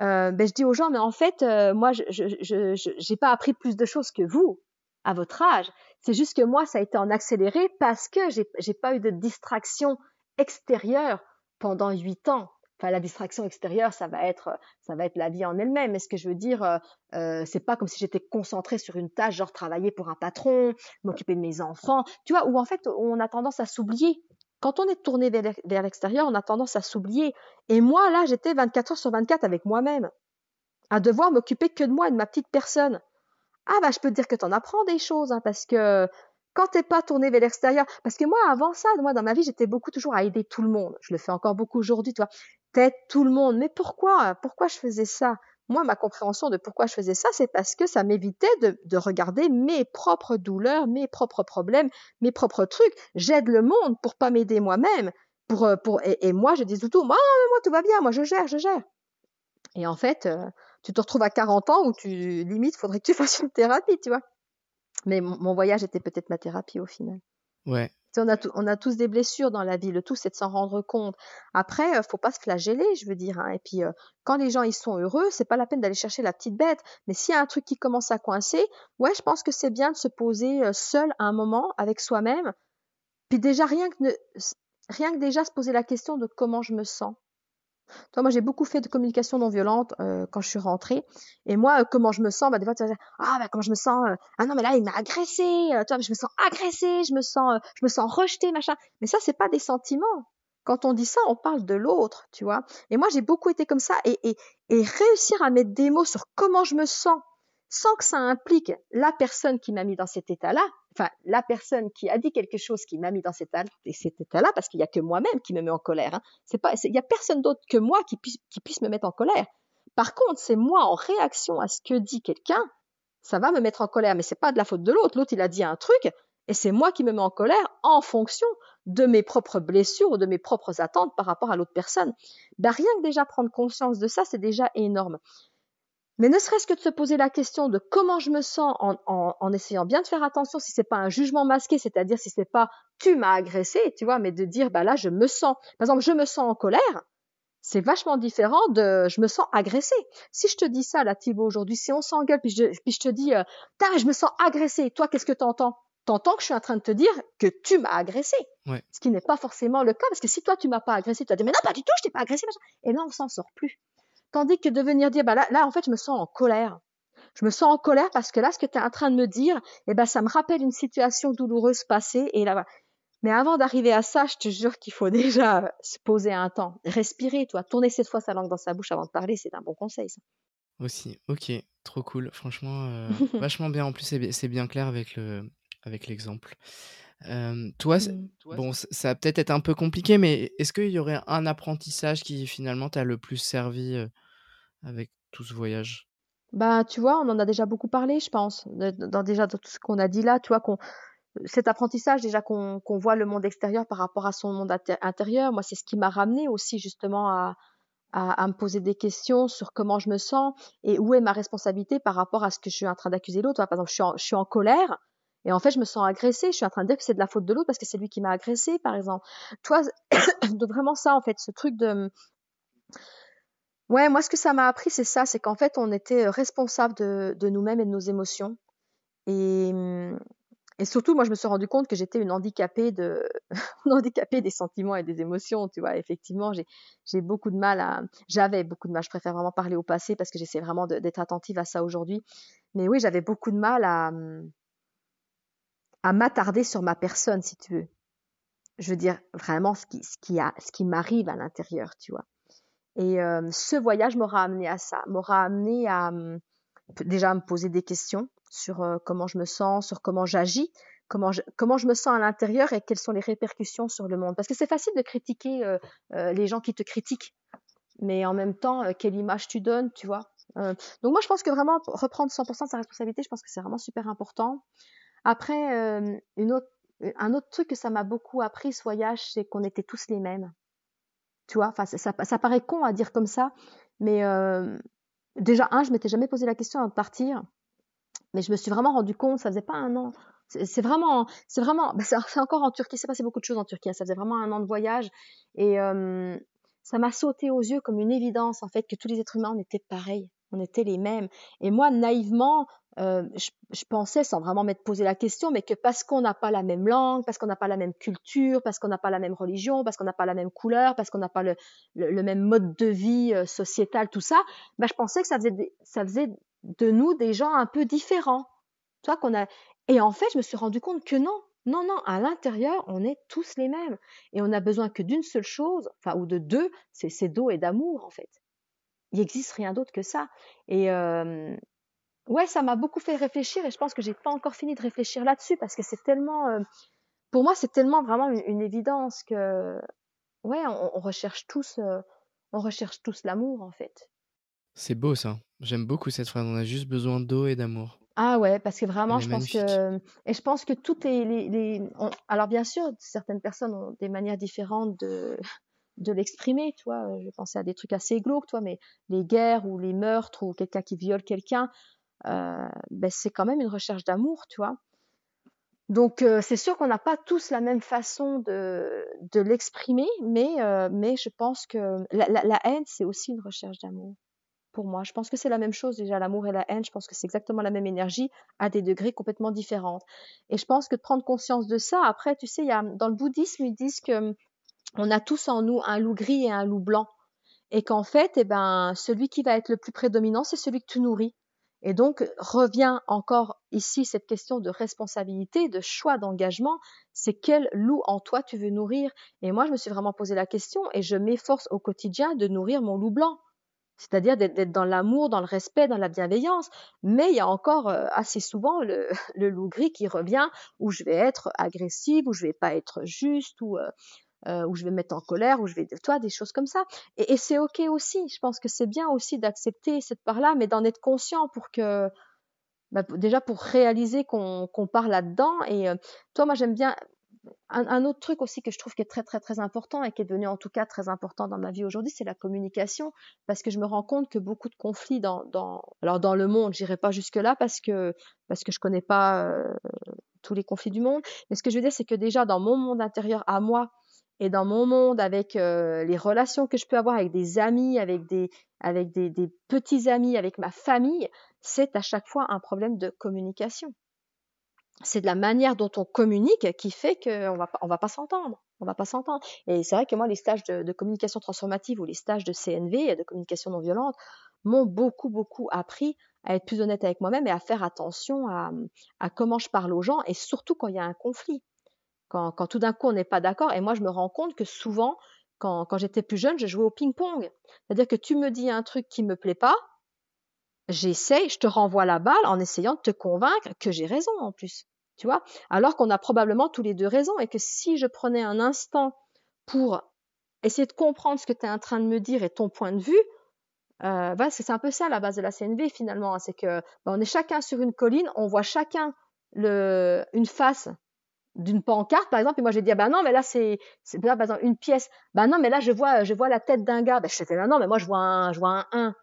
[SPEAKER 2] euh, ben je dis aux gens, mais en fait, euh, moi, je j'ai pas appris plus de choses que vous à votre âge. C'est juste que moi, ça a été en accéléré parce que j'ai j'ai pas eu de distraction extérieure pendant huit ans. Enfin, la distraction extérieure, ça va être, ça va être la vie en elle-même. Mais ce que je veux dire, euh, euh, c'est pas comme si j'étais concentrée sur une tâche, genre travailler pour un patron, m'occuper de mes enfants, tu vois, où en fait, on a tendance à s'oublier. Quand on est tourné vers l'ex- vers l'extérieur, on a tendance à s'oublier. Et moi, là, j'étais 24 heures sur 24 avec moi-même, à devoir m'occuper que de moi de ma petite personne. Ah bah je peux te dire que t'en apprends des choses, hein, parce que quand t'es pas tourné vers l'extérieur, parce que moi avant ça, moi dans ma vie j'étais beaucoup toujours à aider tout le monde. Je le fais encore beaucoup aujourd'hui, tu vois. T'aides tout le monde, mais pourquoi? Pourquoi je faisais ça? Moi ma compréhension de pourquoi je faisais ça, c'est parce que ça m'évitait de, de regarder mes propres douleurs, mes propres problèmes, mes propres trucs. J'aide le monde pour pas m'aider moi-même. Pour, euh, et, moi je dis tout temps, moi, moi tout va bien, moi je gère, je gère. Et en fait, euh, tu te retrouves à 40 ans où tu limite faudrait que tu fasses une thérapie, tu vois. Mais mon, mon voyage était peut-être ma thérapie au final.
[SPEAKER 1] Ouais,
[SPEAKER 2] on, a tous des blessures dans la vie. Le tout, c'est de s'en rendre compte. Après, euh, faut pas se flageller, je veux dire. hein. Et puis, euh, quand les gens ils sont heureux, c'est pas la peine d'aller chercher la petite bête. Mais s'il y a un truc qui commence à coincer, ouais, je pense que c'est bien de se poser euh, seul un moment avec soi-même. Puis déjà rien que ne- rien que déjà se poser la question de comment je me sens. Toi, moi, j'ai beaucoup fait de communication non violente euh, quand je suis rentrée. Et moi, euh, comment je me sens bah, Des fois, tu vas dire, ah, bah, quand je me sens, euh, ah non, mais là, il m'a agressé. Toi, je me sens agressée, je me sens, je me sens rejetée, machin. Mais ça, c'est pas des sentiments. Quand on dit ça, on parle de l'autre, tu vois. Et moi, j'ai beaucoup été comme ça. Et réussir à mettre des mots sur comment je me sens, sans que ça implique la personne qui m'a mis dans cet état-là, enfin, la personne qui a dit quelque chose qui m'a mis dans cet état- cet état-là, parce qu'il y a que moi-même qui me met en colère. Hein. Il y a personne d'autre que moi qui puisse, qui puisse me mettre en colère. Par contre, c'est moi en réaction à ce que dit quelqu'un, ça va me mettre en colère, mais c'est pas de la faute de l'autre. L'autre, il a dit un truc, et c'est moi qui me mets en colère en fonction de mes propres blessures ou de mes propres attentes par rapport à l'autre personne. Ben, rien que déjà prendre conscience de ça, c'est déjà énorme. Mais ne serait-ce que de se poser la question de comment je me sens en, en, en essayant bien de faire attention si c'est pas un jugement masqué, c'est-à-dire si c'est pas tu m'as agressé, tu vois, mais de dire bah là je me sens, par exemple je me sens en colère, c'est vachement différent de je me sens agressé. Si je te dis ça là Thibaut aujourd'hui, si on s'engueule puis je, puis je te dis euh, je me sens agressé, toi qu'est-ce que t'entends? T'entends que je suis en train de te dire que tu m'as agressé.
[SPEAKER 1] Ouais.
[SPEAKER 2] Ce qui n'est pas forcément le cas parce que si toi tu m'as pas agressé, tu vas dire mais non pas du tout, je t'ai pas agressé, machin. et là on s'en sort plus. Tandis que de venir dire, bah là, là, en fait, je me sens en colère. Je me sens en colère parce que là, ce que tu es en train de me dire, eh ben, ça me rappelle une situation douloureuse passée. Et là. Mais avant d'arriver à ça, je te jure qu'il faut déjà se poser un temps, respirer, toi, tourner cette fois sa langue dans sa bouche avant de parler, c'est un bon conseil. Ça.
[SPEAKER 1] aussi. Ok, trop cool. Franchement, euh, vachement bien. En plus, c'est bien clair avec le avec l'exemple. Euh, toi, bon, ça va peut-être être un peu compliqué, mais est-ce qu'il y aurait un apprentissage qui finalement t'a le plus servi euh, avec tout ce voyage?
[SPEAKER 2] Bah, tu vois, on en a déjà beaucoup parlé, je pense, dans déjà dans tout ce qu'on a dit là, tu vois, qu'on cet apprentissage déjà qu'on voit le monde extérieur par rapport à son monde inté- intérieur, moi c'est ce qui m'a ramené aussi justement à, à, à me poser des questions sur comment je me sens et où est ma responsabilité par rapport à ce que je suis en train d'accuser l'autre. Par exemple, je suis, en, je suis en colère et en fait je me sens agressée, je suis en train de dire que c'est de la faute de l'autre parce que c'est lui qui m'a agressée par exemple. Toi, de vraiment ça en fait, ce truc de Ouais, moi, ce que ça m'a appris, c'est ça, c'est qu'en fait, on était responsable de, nous-mêmes et de nos émotions. Et, surtout, moi, je me suis rendu compte que j'étais une handicapée de, handicapée des sentiments et des émotions. Tu vois, effectivement, j'ai beaucoup de mal à, j'avais beaucoup de mal. Je préfère vraiment parler au passé parce que j'essaie vraiment d'être attentive à ça aujourd'hui. Mais oui, j'avais beaucoup de mal à, à m'attarder sur ma personne, si tu veux. Je veux dire vraiment ce qui, ce qui qui m'arrive à l'intérieur, tu vois. Et euh, ce voyage m'aura amené à ça, m'aura amené à déjà à me poser des questions sur euh, comment je me sens, sur comment j'agis, comment je, comment je me sens à l'intérieur et quelles sont les répercussions sur le monde. Parce que c'est facile de critiquer euh, les gens qui te critiquent, mais en même temps, quelle image tu donnes, tu vois. donc moi, je pense que vraiment reprendre 100% de sa responsabilité, je pense que c'est vraiment super important. Après, une autre, un autre truc que ça m'a beaucoup appris ce voyage, c'est qu'on était tous les mêmes. Tu vois, ça, ça, paraît con à dire comme ça, mais déjà, un, je m'étais jamais posé la question avant de partir, mais je me suis vraiment rendu compte, ça faisait pas un an. C'est vraiment, c'est vraiment, bah, c'est encore en Turquie, c'est passé beaucoup de choses en Turquie, hein. ça faisait vraiment un an de voyage, et ça m'a sauté aux yeux comme une évidence, en fait, que tous les êtres humains, on était pareils, on était les mêmes. Et moi, naïvement, euh, je, pensais, sans vraiment m'être posé la question, mais que parce qu'on n'a pas la même langue, parce qu'on n'a pas la même culture, parce qu'on n'a pas la même religion, parce qu'on n'a pas la même couleur, parce qu'on n'a pas le, le, même mode de vie euh, sociétal, tout ça, bah, je pensais que ça faisait, ça faisait de nous des gens un peu différents. Tu vois, qu'on a... Et en fait, je me suis rendu compte que non, non, non, à l'intérieur, on est tous les mêmes. Et on n'a besoin que d'une seule chose, enfin, ou de deux, c'est d'eau et d'amour, en fait. Il n'existe rien d'autre que ça. Et, euh, ouais, ça m'a beaucoup fait réfléchir et je pense que j'ai pas encore fini de réfléchir là-dessus parce que c'est tellement, euh, pour moi, c'est tellement vraiment une, évidence que, ouais, on, recherche tous, euh, on recherche tous l'amour en fait.
[SPEAKER 1] C'est beau ça. J'aime beaucoup cette phrase. On a juste besoin d'eau et d'amour.
[SPEAKER 2] Ah ouais, parce que vraiment, je pense que et je pense que toutes les, les, alors bien sûr, certaines personnes ont des manières différentes de de l'exprimer, tu vois. Je pensais à des trucs assez glauques, toi, mais les guerres ou les meurtres ou quelqu'un qui viole quelqu'un, ben c'est quand même une recherche d'amour, tu vois. Donc euh, c'est sûr qu'on n'a pas tous la même façon de, l'exprimer, mais, euh, mais je pense que la, haine, c'est aussi une recherche d'amour. Pour moi, je pense que c'est la même chose déjà, l'amour et la haine, je pense que c'est exactement la même énergie à des degrés complètement différents. Et je pense que de prendre conscience de ça, après, tu sais, dans le bouddhisme, ils disent que on a tous en nous un loup gris et un loup blanc. Et qu'en fait, eh ben, celui qui va être le plus prédominant, c'est celui que tu nourris. Et donc revient encore ici cette question de responsabilité, de choix d'engagement, c'est quel loup en toi tu veux nourrir? Et moi, je me suis vraiment posé la question et je m'efforce au quotidien de nourrir mon loup blanc. C'est-à-dire d'être dans l'amour, dans le respect, dans la bienveillance. Mais il y a encore euh, assez souvent le, loup gris qui revient où je vais être agressive, où je vais pas être juste, où, euh, où je vais me mettre en colère, où je vais, toi, des choses comme ça. Et, c'est ok aussi. Je pense que c'est bien aussi d'accepter cette part-là, mais d'en être conscient pour que, bah, déjà pour réaliser qu'on part là-dedans. Et euh, toi, moi, j'aime bien. Un, autre truc aussi que je trouve qui est très très très important et qui est devenu en tout cas très important dans ma vie aujourd'hui, c'est la communication, parce que je me rends compte que beaucoup de conflits dans, dans alors dans le monde, j'irai pas jusque là parce que parce que je connais pas euh, tous les conflits du monde, mais ce que je veux dire c'est que déjà dans mon monde intérieur à moi, et dans mon monde, avec euh, les relations que je peux avoir avec des amis, avec des, avec des, petits amis, avec ma famille, c'est à chaque fois un problème de communication. C'est de la manière dont on communique qui fait qu'on va, on va pas s'entendre. On va pas s'entendre. Et c'est vrai que moi, les stages de, communication transformative ou les stages de CNV, de communication non violente, m'ont beaucoup, beaucoup appris à être plus honnête avec moi-même et à faire attention à comment je parle aux gens et surtout quand il y a un conflit quand, tout d'un coup on n'est pas d'accord. Et moi, je me rends compte que souvent, quand, j'étais plus jeune, je jouais au ping-pong. C'est-à-dire que tu me dis un truc qui me plaît pas, j'essaie, je te renvoie la balle en essayant de te convaincre que j'ai raison en plus. Tu vois? Alors qu'on a probablement tous les deux raison et que si je prenais un instant pour essayer de comprendre ce que tu es en train de me dire et ton point de vue, euh, c'est un peu ça la base de la CNV finalement. Hein. c'est que ben, on est chacun sur une colline, on voit chacun une face d'une pancarte par exemple et moi j'ai dit ah ben non mais là c'est par exemple une pièce. Ben non mais là je vois je vois la tête d'un gars. Ben je te ben non mais moi je vois un je vois un 1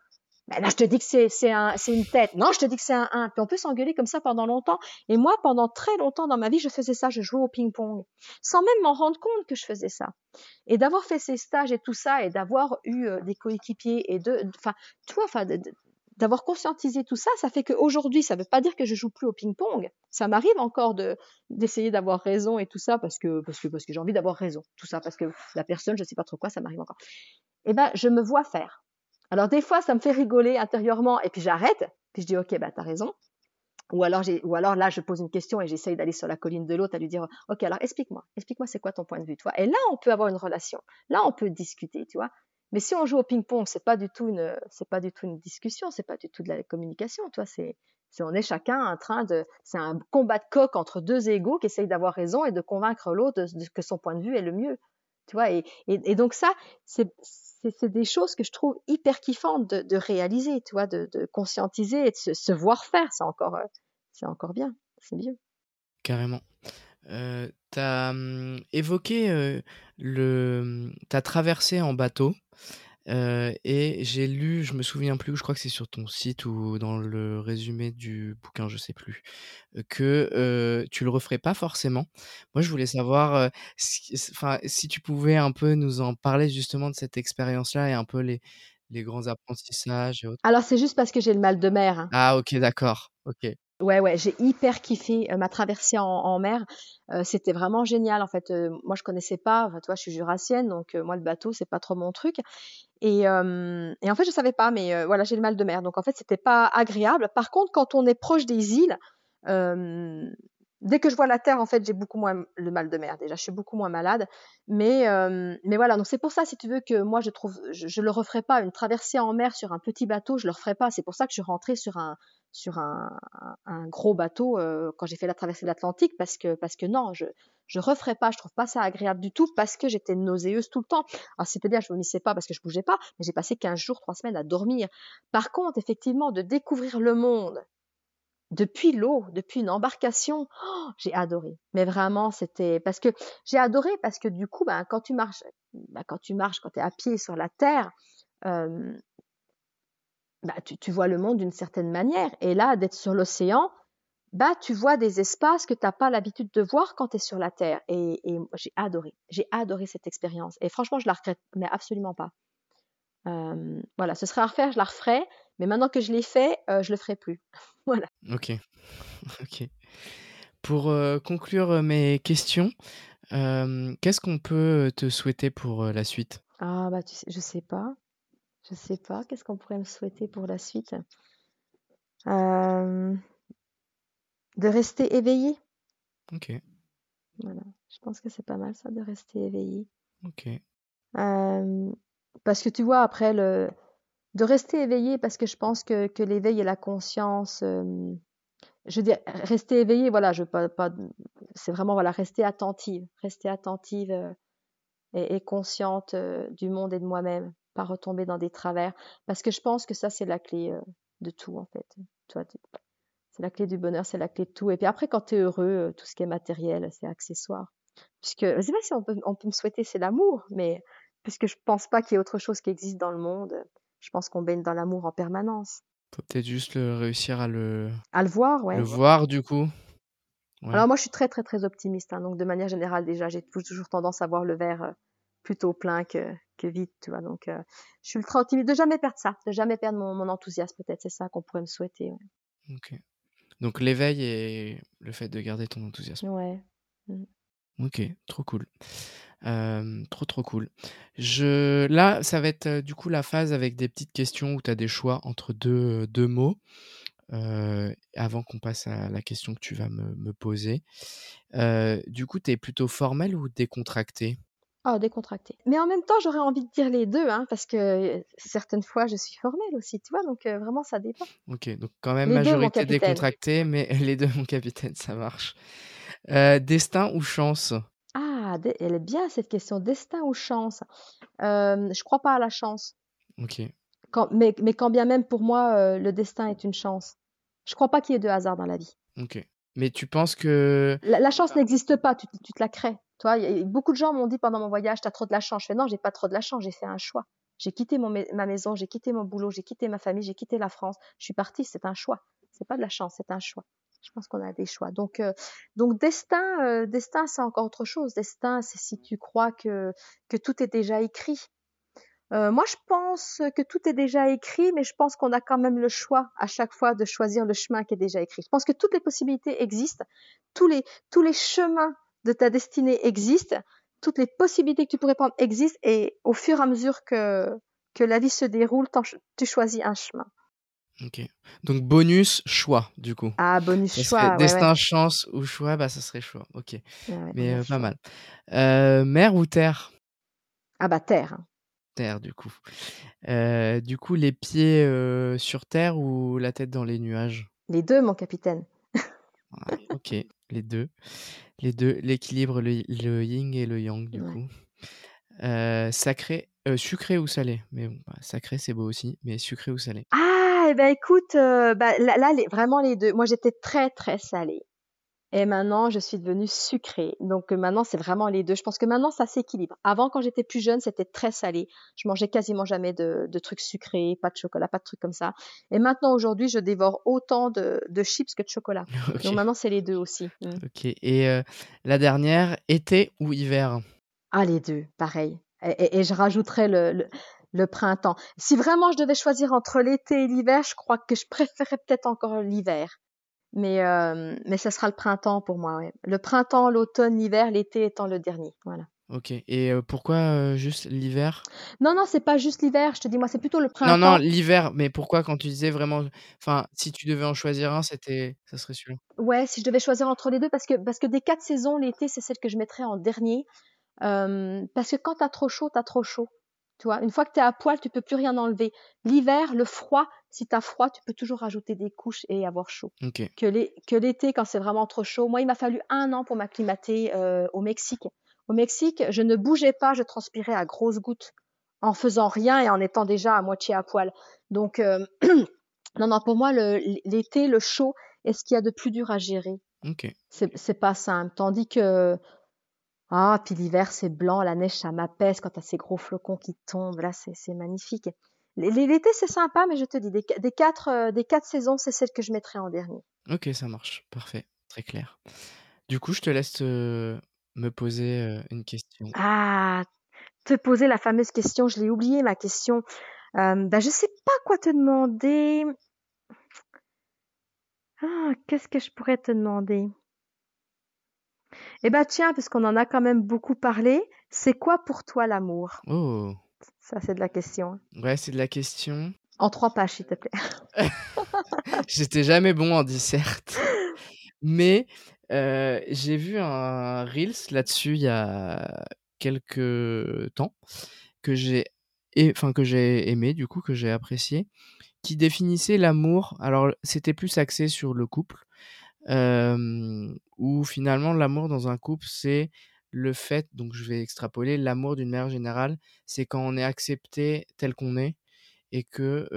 [SPEAKER 2] ben là je te dis que c'est un une tête. Non je te dis que c'est un 1 puis on peut s'engueuler comme ça pendant longtemps. Et moi pendant très longtemps dans ma vie je faisais ça. Je jouais au ping-pong. Sans même m'en rendre compte que je faisais ça. Et d'avoir fait ces stages et tout ça et d'avoir eu euh, des coéquipiers et de enfin tu vois enfin d'avoir conscientisé tout ça, ça fait qu'aujourd'hui, ça ne veut pas dire que je joue plus au ping-pong. Ça m'arrive encore de d'essayer d'avoir raison et tout ça parce que parce que parce que j'ai envie d'avoir raison, tout ça parce que la personne, je sais pas trop quoi, ça m'arrive encore. Eh ben, je me vois faire. Alors des fois, ça me fait rigoler intérieurement et puis j'arrête, puis je dis ok, bah t'as raison. Ou alors, ou alors là, je pose une question et j'essaye d'aller sur la colline de l'autre à lui dire, ok, alors explique-moi, explique-moi c'est quoi ton point de vue, toi? Et là, on peut avoir une relation. Là, on peut discuter, tu vois. Mais si on joue au ping-pong, c'est pas du tout une, c'est pas du tout une discussion, c'est pas du tout de la communication, toi. C'est, on est chacun en train de, c'est un combat de coq entre deux égaux qui essayent d'avoir raison et de convaincre l'autre que son point de vue est le mieux, tu vois. Et, donc ça, c'est, c'est des choses que je trouve hyper kiffantes de, réaliser, tu vois, de, conscientiser et de se, se voir faire. C'est encore, euh, c'est encore bien, c'est mieux.
[SPEAKER 1] Carrément. Euh, tu as hum, évoqué euh, le, ta traversée en bateau. Euh, et j'ai lu, je me souviens plus, je crois que c'est sur ton site ou dans le résumé du bouquin, je sais plus, que euh, tu le referais pas forcément. Moi, je voulais savoir, si, si tu pouvais un peu nous en parler justement de cette expérience-là et un peu les, les grands apprentissages et autres.
[SPEAKER 2] Alors, c'est juste parce que j'ai le mal de mer. Hein.
[SPEAKER 1] Ah, ok, d'accord. Ok.
[SPEAKER 2] Ouais, ouais, j'ai hyper kiffé ma traversée en, mer. c'était vraiment génial. En fait, moi, je connaissais pas. Enfin, toi, je suis jurassienne, donc moi, le bateau, c'est pas trop mon truc. Et, en fait, je savais pas, mais voilà, j'ai le mal de mer. Donc, en fait, c'était pas agréable. Par contre, quand on est proche des îles, dès que je vois la terre, en fait, j'ai beaucoup moins le mal de mer. Déjà, je suis beaucoup moins malade. Mais, mais voilà, donc c'est pour ça, si tu veux, que moi, je trouve, je, je le referai pas. Une traversée en mer sur un petit bateau, je le referai pas. C'est pour ça que je suis rentrée sur un, sur un, gros bateau euh, quand j'ai fait la traversée de l'Atlantique parce que parce que non, je je referais pas, je trouve pas ça agréable du tout parce que j'étais nauséeuse tout le temps. Alors c'est-à-dire je vomissais pas parce que je bougeais pas, mais j'ai passé 15 jours, 3 semaines à dormir. Par contre, effectivement, de découvrir le monde depuis l'eau, depuis une embarcation, oh, j'ai adoré. Mais vraiment, c'était parce que j'ai adoré parce que du coup, ben, quand tu marches, ben, quand tu marches, quand tu es à pied sur la terre, euh, bah, tu, vois le monde d'une certaine manière. Et là, d'être sur l'océan, bah, tu vois des espaces que tu n'as pas l'habitude de voir quand tu es sur la Terre. Et, j'ai adoré, j'ai adoré cette expérience. Et franchement, je la regrette, mais absolument pas. Euh, voilà, ce serait à refaire, je la referai. Mais maintenant que je l'ai fait, euh, je le ferai plus. voilà.
[SPEAKER 1] Ok. ok. Pour euh, conclure mes questions, qu'est-ce qu'on peut te souhaiter pour la suite?
[SPEAKER 2] Ah, bah, tu sais, je sais pas. Je sais pas. Qu'est-ce qu'on pourrait me souhaiter pour la suite? Euh, De rester éveillé.
[SPEAKER 1] Ok.
[SPEAKER 2] Voilà. Je pense que c'est pas mal ça de rester éveillé.
[SPEAKER 1] Ok.
[SPEAKER 2] Euh, parce que tu vois, après, le... de rester éveillé, parce que je pense que, que l'éveil et la conscience. Euh, je veux dire, rester éveillé, voilà, je pas, pas c'est vraiment voilà, rester attentive, rester attentive et, et, consciente du monde et de moi-même pas retomber dans des travers. Parce que je pense que ça, c'est la clé euh, de tout, en fait. Toi, c'est la clé du bonheur, c'est la clé de tout. Et puis après, quand tu es heureux, euh, tout ce qui est matériel, c'est accessoire. Puisque, je sais pas si on peut, on peut me souhaiter, c'est l'amour, mais puisque je pense pas qu'il y ait autre chose qui existe dans le monde, je pense qu'on baigne dans l'amour en permanence.
[SPEAKER 1] Faut peut-être juste réussir à le...
[SPEAKER 2] À le voir, ouais.
[SPEAKER 1] Le voir, du coup.
[SPEAKER 2] Alors moi, je suis très, très, très optimiste. Hein, donc, de manière générale, déjà, j'ai toujours tendance à voir le verre euh, plutôt plein que, que vite, tu vois. Donc, euh, je suis ultra optimiste de jamais perdre ça, de jamais perdre mon, enthousiasme, peut-être. C'est ça qu'on pourrait me souhaiter.
[SPEAKER 1] Ok. Donc, l'éveil et le fait de garder ton enthousiasme.
[SPEAKER 2] Ouais. Mmh.
[SPEAKER 1] Ok, trop cool. Euh, trop trop cool. Je là, ça va être euh, du coup la phase avec des petites questions où tu as des choix entre deux, deux mots. avant qu'on passe à la question que tu vas me, me poser. du coup, tu es plutôt formel ou décontracté?
[SPEAKER 2] Oh, décontracté. Mais en même temps, j'aurais envie de dire les deux, hein, parce que certaines fois, je suis formelle aussi, tu vois, donc vraiment, ça dépend.
[SPEAKER 1] Ok, donc quand même majorité décontractée, mais les deux, mon capitaine, ça marche. destin ou chance?
[SPEAKER 2] Ah, elle est bien cette question, destin ou chance? Euh, Je crois pas à la chance.
[SPEAKER 1] Ok.
[SPEAKER 2] Quand, mais, mais quand bien même, pour moi, le destin est une chance. Je crois pas qu'il y ait de hasard dans la vie.
[SPEAKER 1] Ok. Mais tu penses que...
[SPEAKER 2] La, chance n'existe pas, tu, tu te la crées. Toi, beaucoup de gens m'ont dit pendant mon voyage, tu as trop de la chance. Je fais non, j'ai pas trop de la chance, j'ai fait un choix. J'ai quitté ma maison, j'ai quitté mon boulot, j'ai quitté ma famille, j'ai quitté la France. Je suis partie, c'est un choix. C'est pas de la chance, c'est un choix. Je pense qu'on a des choix. Donc, euh, donc destin, euh, destin, c'est encore autre chose. Destin, c'est si tu crois que que tout est déjà écrit. Euh, moi, je pense que tout est déjà écrit, mais je pense qu'on a quand même le choix à chaque fois de choisir le chemin qui est déjà écrit. Je pense que toutes les possibilités existent, tous les, tous les chemins de ta destinée existent, toutes les possibilités que tu pourrais prendre existent, et au fur et à mesure que, que la vie se déroule, tu choisis un chemin.
[SPEAKER 1] Ok. Donc bonus choix du coup.
[SPEAKER 2] Ah bonus choix.
[SPEAKER 1] destin, chance ou choix, bah ça serait choix. Ok. Mais euh, pas mal. Euh, mer ou terre?
[SPEAKER 2] Ah bah terre.
[SPEAKER 1] Terre du coup. Euh, du coup les pieds sur terre ou la tête dans les nuages?
[SPEAKER 2] Les deux mon capitaine.
[SPEAKER 1] ok, les deux. Les deux, l'équilibre, le, yin et le yang du coup. sacré, sucré ou salé? Mais bon, bah, sacré c'est beau aussi, mais sucré ou salé?
[SPEAKER 2] Ah eh ben écoute, euh, bah, là, vraiment les deux. Moi, j'étais très très salée. Et maintenant, je suis devenue sucrée. Donc euh, maintenant, c'est vraiment les deux. Je pense que maintenant, ça s'équilibre. Avant, quand j'étais plus jeune, c'était très salé. Je mangeais quasiment jamais de, trucs sucrés, pas de chocolat, pas de trucs comme ça. Et maintenant, aujourd'hui, je dévore autant de, chips que de chocolat. Donc maintenant, c'est les deux aussi.
[SPEAKER 1] Mmh. Ok. Et euh, la dernière, été ou hiver?
[SPEAKER 2] Ah, les deux, pareil. Et, je rajouterais le, le printemps. Si vraiment je devais choisir entre l'été et l'hiver, je crois que je préférerais peut-être encore l'hiver. Mais, euh, mais ce sera le printemps pour moi. Le printemps, l'automne, l'hiver, l'été étant le dernier. Voilà.
[SPEAKER 1] Ok. Et euh, pourquoi euh, juste l'hiver?
[SPEAKER 2] Non, non, c'est pas juste l'hiver. Je te dis, moi, c'est plutôt le printemps.
[SPEAKER 1] Non, non, l'hiver. Mais pourquoi quand tu disais vraiment, enfin, si tu devais en choisir un, c'était, ça serait celui-là?
[SPEAKER 2] Ouais, si je devais choisir entre les deux, parce que parce que des quatre saisons, l'été, c'est celle que je mettrais en dernier. parce que quand t'as trop chaud, t'as trop chaud. Tu vois, une fois que tu es à poil, tu peux plus rien enlever. L'hiver, le froid, si tu as froid, tu peux toujours rajouter des couches et avoir chaud. Que l'été, quand c'est vraiment trop chaud. Moi, il m'a fallu un an pour m'acclimater euh, au Mexique. Au Mexique, je ne bougeais pas, je transpirais à grosses gouttes en faisant rien et en étant déjà à moitié à poil. Donc, euh, non, non, pour moi, l'été, le, chaud est ce qu'il y a de plus dur à gérer. C'est pas simple. Tandis que ah, puis l'hiver, c'est blanc, la neige, ça m'apaise quand t'as ces gros flocons qui tombent. Là, c'est magnifique. L'été, c'est sympa, mais je te dis, des, quatre, euh, des quatre saisons, c'est celle que je mettrai en dernier.
[SPEAKER 1] Ok, ça marche. Parfait. Très clair. Du coup, je te laisse euh, me poser euh, une question.
[SPEAKER 2] Ah, te poser la fameuse question. Je l'ai oublié, ma question. Euh, bah, je sais pas quoi te demander. Ah, qu'est-ce que je pourrais te demander? Eh ben tiens, puisqu'on en a quand même beaucoup parlé, c'est quoi pour toi l'amour?
[SPEAKER 1] Oh.
[SPEAKER 2] Ça, c'est de la question.
[SPEAKER 1] Ouais, c'est de la question.
[SPEAKER 2] En trois pages, s'il te plaît.
[SPEAKER 1] J'étais jamais bon en disserte. Mais euh, j'ai vu un Reels là-dessus il y a quelques temps que j'ai enfin que j'ai aimé du coup que j'ai apprécié qui définissait l'amour alors c'était plus axé sur le couple euh, où finalement l'amour dans un couple, c'est le fait, donc je vais extrapoler, l'amour d'une manière générale, c'est quand on est accepté tel qu'on est et que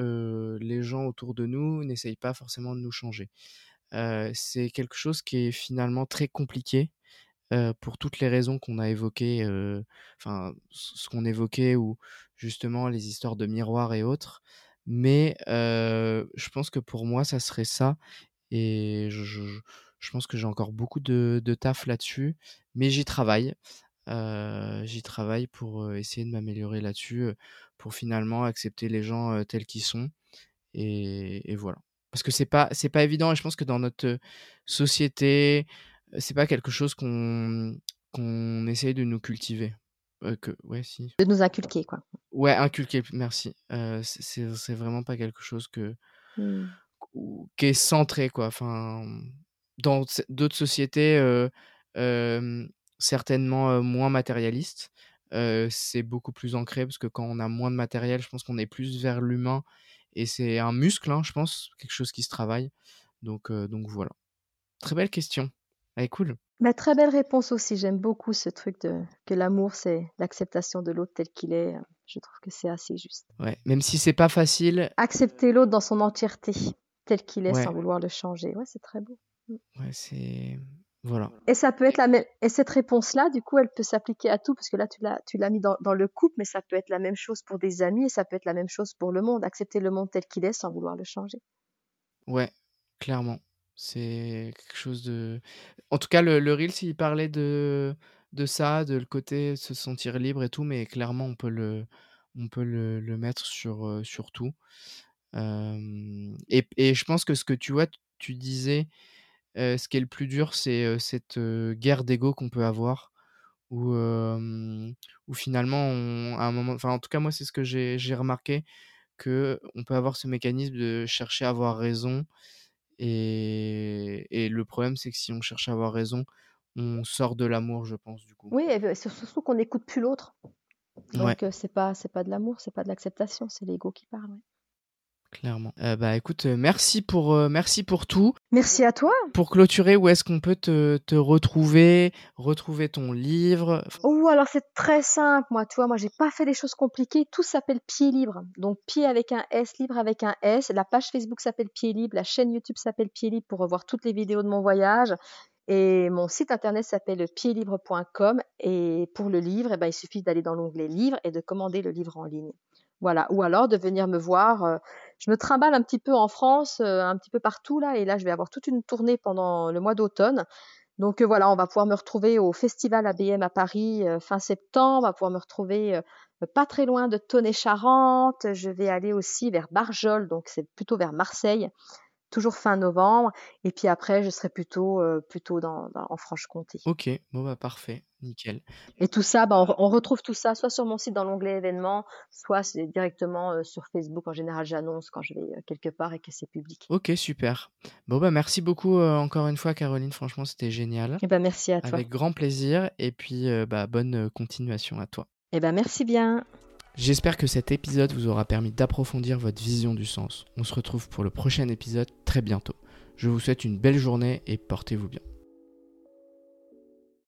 [SPEAKER 1] les gens autour de nous n'essayent pas forcément de nous changer. c'est quelque chose qui est finalement très compliqué pour toutes les raisons qu'on a évoquées, enfin ce qu'on évoquait ou justement les histoires de miroirs et autres. Mais je pense que pour moi, ça serait ça. Et je, pense que j'ai encore beaucoup de, de taf là-dessus, mais j'y travaille. Euh, j'y travaille pour essayer de m'améliorer là-dessus, pour finalement accepter les gens tels qu'ils sont. Et, et, voilà. Parce que c'est pas c'est pas évident et je pense que dans notre société, c'est pas quelque chose qu'on qu'on essaye de nous cultiver. que ouais si.
[SPEAKER 2] De nous inculquer quoi.
[SPEAKER 1] Ouais inculquer merci. Euh, c'est vraiment pas quelque chose que mmh qui est centré quoi. Enfin, dans d'autres sociétés certainement moins matérialistes, c'est beaucoup plus ancré parce que quand on a moins de matériel, je pense qu'on est plus vers l'humain et c'est un muscle, hein, je pense, quelque chose qui se travaille. Donc, donc voilà. Très belle question. Elle est cool.
[SPEAKER 2] Bah, très belle réponse aussi. J'aime beaucoup ce truc de que l'amour, c'est l'acceptation de l'autre tel qu'il est. Je trouve que c'est assez juste.
[SPEAKER 1] Ouais, même si c'est pas facile.
[SPEAKER 2] Accepter l'autre dans son entièreté tel qu'il est sans vouloir le changer. Ouais, c'est très beau.
[SPEAKER 1] Ouais, c'est voilà.
[SPEAKER 2] Et ça peut être la même. Et cette réponse-là, du coup, elle peut s'appliquer à tout, parce que là, tu l'as, tu l'as mis dans, dans, le couple, mais ça peut être la même chose pour des amis, et ça peut être la même chose pour le monde. Accepter le monde tel qu'il est sans vouloir le changer.
[SPEAKER 1] Ouais, clairement. C'est quelque chose de. En tout cas, le, le Reels, il parlait de, de ça, de le côté se sentir libre et tout, mais clairement, on peut le, on peut le, le mettre sur, sur tout. et, et, je pense que ce que tu vois, tu disais, ce qui est le plus dur, c'est cette guerre d'ego qu'on peut avoir, où, où finalement, on, à un moment, enfin en tout cas moi c'est ce que j'ai remarqué, que on peut avoir ce mécanisme de chercher à avoir raison, et, et le problème c'est que si on cherche à avoir raison, on sort de l'amour, je pense du coup.
[SPEAKER 2] Oui, et surtout qu'on n'écoute plus l'autre. Donc c'est pas c'est pas de l'amour, c'est pas de l'acceptation, c'est l'ego qui parle.
[SPEAKER 1] Clairement. Euh, bah écoute, euh, merci pour, euh, merci pour tout.
[SPEAKER 2] Merci à toi.
[SPEAKER 1] Pour clôturer, où est-ce qu'on peut te, te, retrouver, retrouver ton livre?
[SPEAKER 2] Oh, alors c'est très simple, moi, tu vois, moi j'ai pas fait des choses compliquées, tout s'appelle Pied Libre. Donc pied avec un S, libre avec un S. La page Facebook s'appelle Pied Libre, la chaîne YouTube s'appelle Pied Libre pour revoir toutes les vidéos de mon voyage. Et mon site internet s'appelle piedlibre.com. Et pour le livre, eh ben, il suffit d'aller dans l'onglet livre et de commander le livre en ligne. Voilà. Ou alors de venir me voir. Euh, je me trimballe un petit peu en France, euh, un petit peu partout là. Et là, je vais avoir toute une tournée pendant le mois d'automne. Donc euh, voilà, on va pouvoir me retrouver au Festival ABM à Paris fin septembre. On va pouvoir me retrouver pas très loin de Tonnet-Charente. Je vais aller aussi vers Barjol, donc c'est plutôt vers Marseille toujours fin novembre. Et puis après, je serai plutôt, euh, plutôt dans, en Franche-Comté.
[SPEAKER 1] Ok, bon bah parfait, nickel.
[SPEAKER 2] Et tout ça, bah, on, retrouve tout ça soit sur mon site dans l'onglet événements, soit directement euh, sur Facebook. En général, j'annonce quand je vais euh, quelque part et que c'est public.
[SPEAKER 1] Ok, super. Bon bah merci beaucoup encore une fois, Caroline. Franchement, c'était génial. Et
[SPEAKER 2] eh ben merci à toi.
[SPEAKER 1] Avec grand plaisir. Et puis bah bonne continuation à toi.
[SPEAKER 2] Et eh ben merci bien.
[SPEAKER 1] J'espère que cet épisode vous aura permis d'approfondir votre vision du sens. On se retrouve pour le prochain épisode très bientôt. Je vous souhaite une belle journée et portez-vous bien.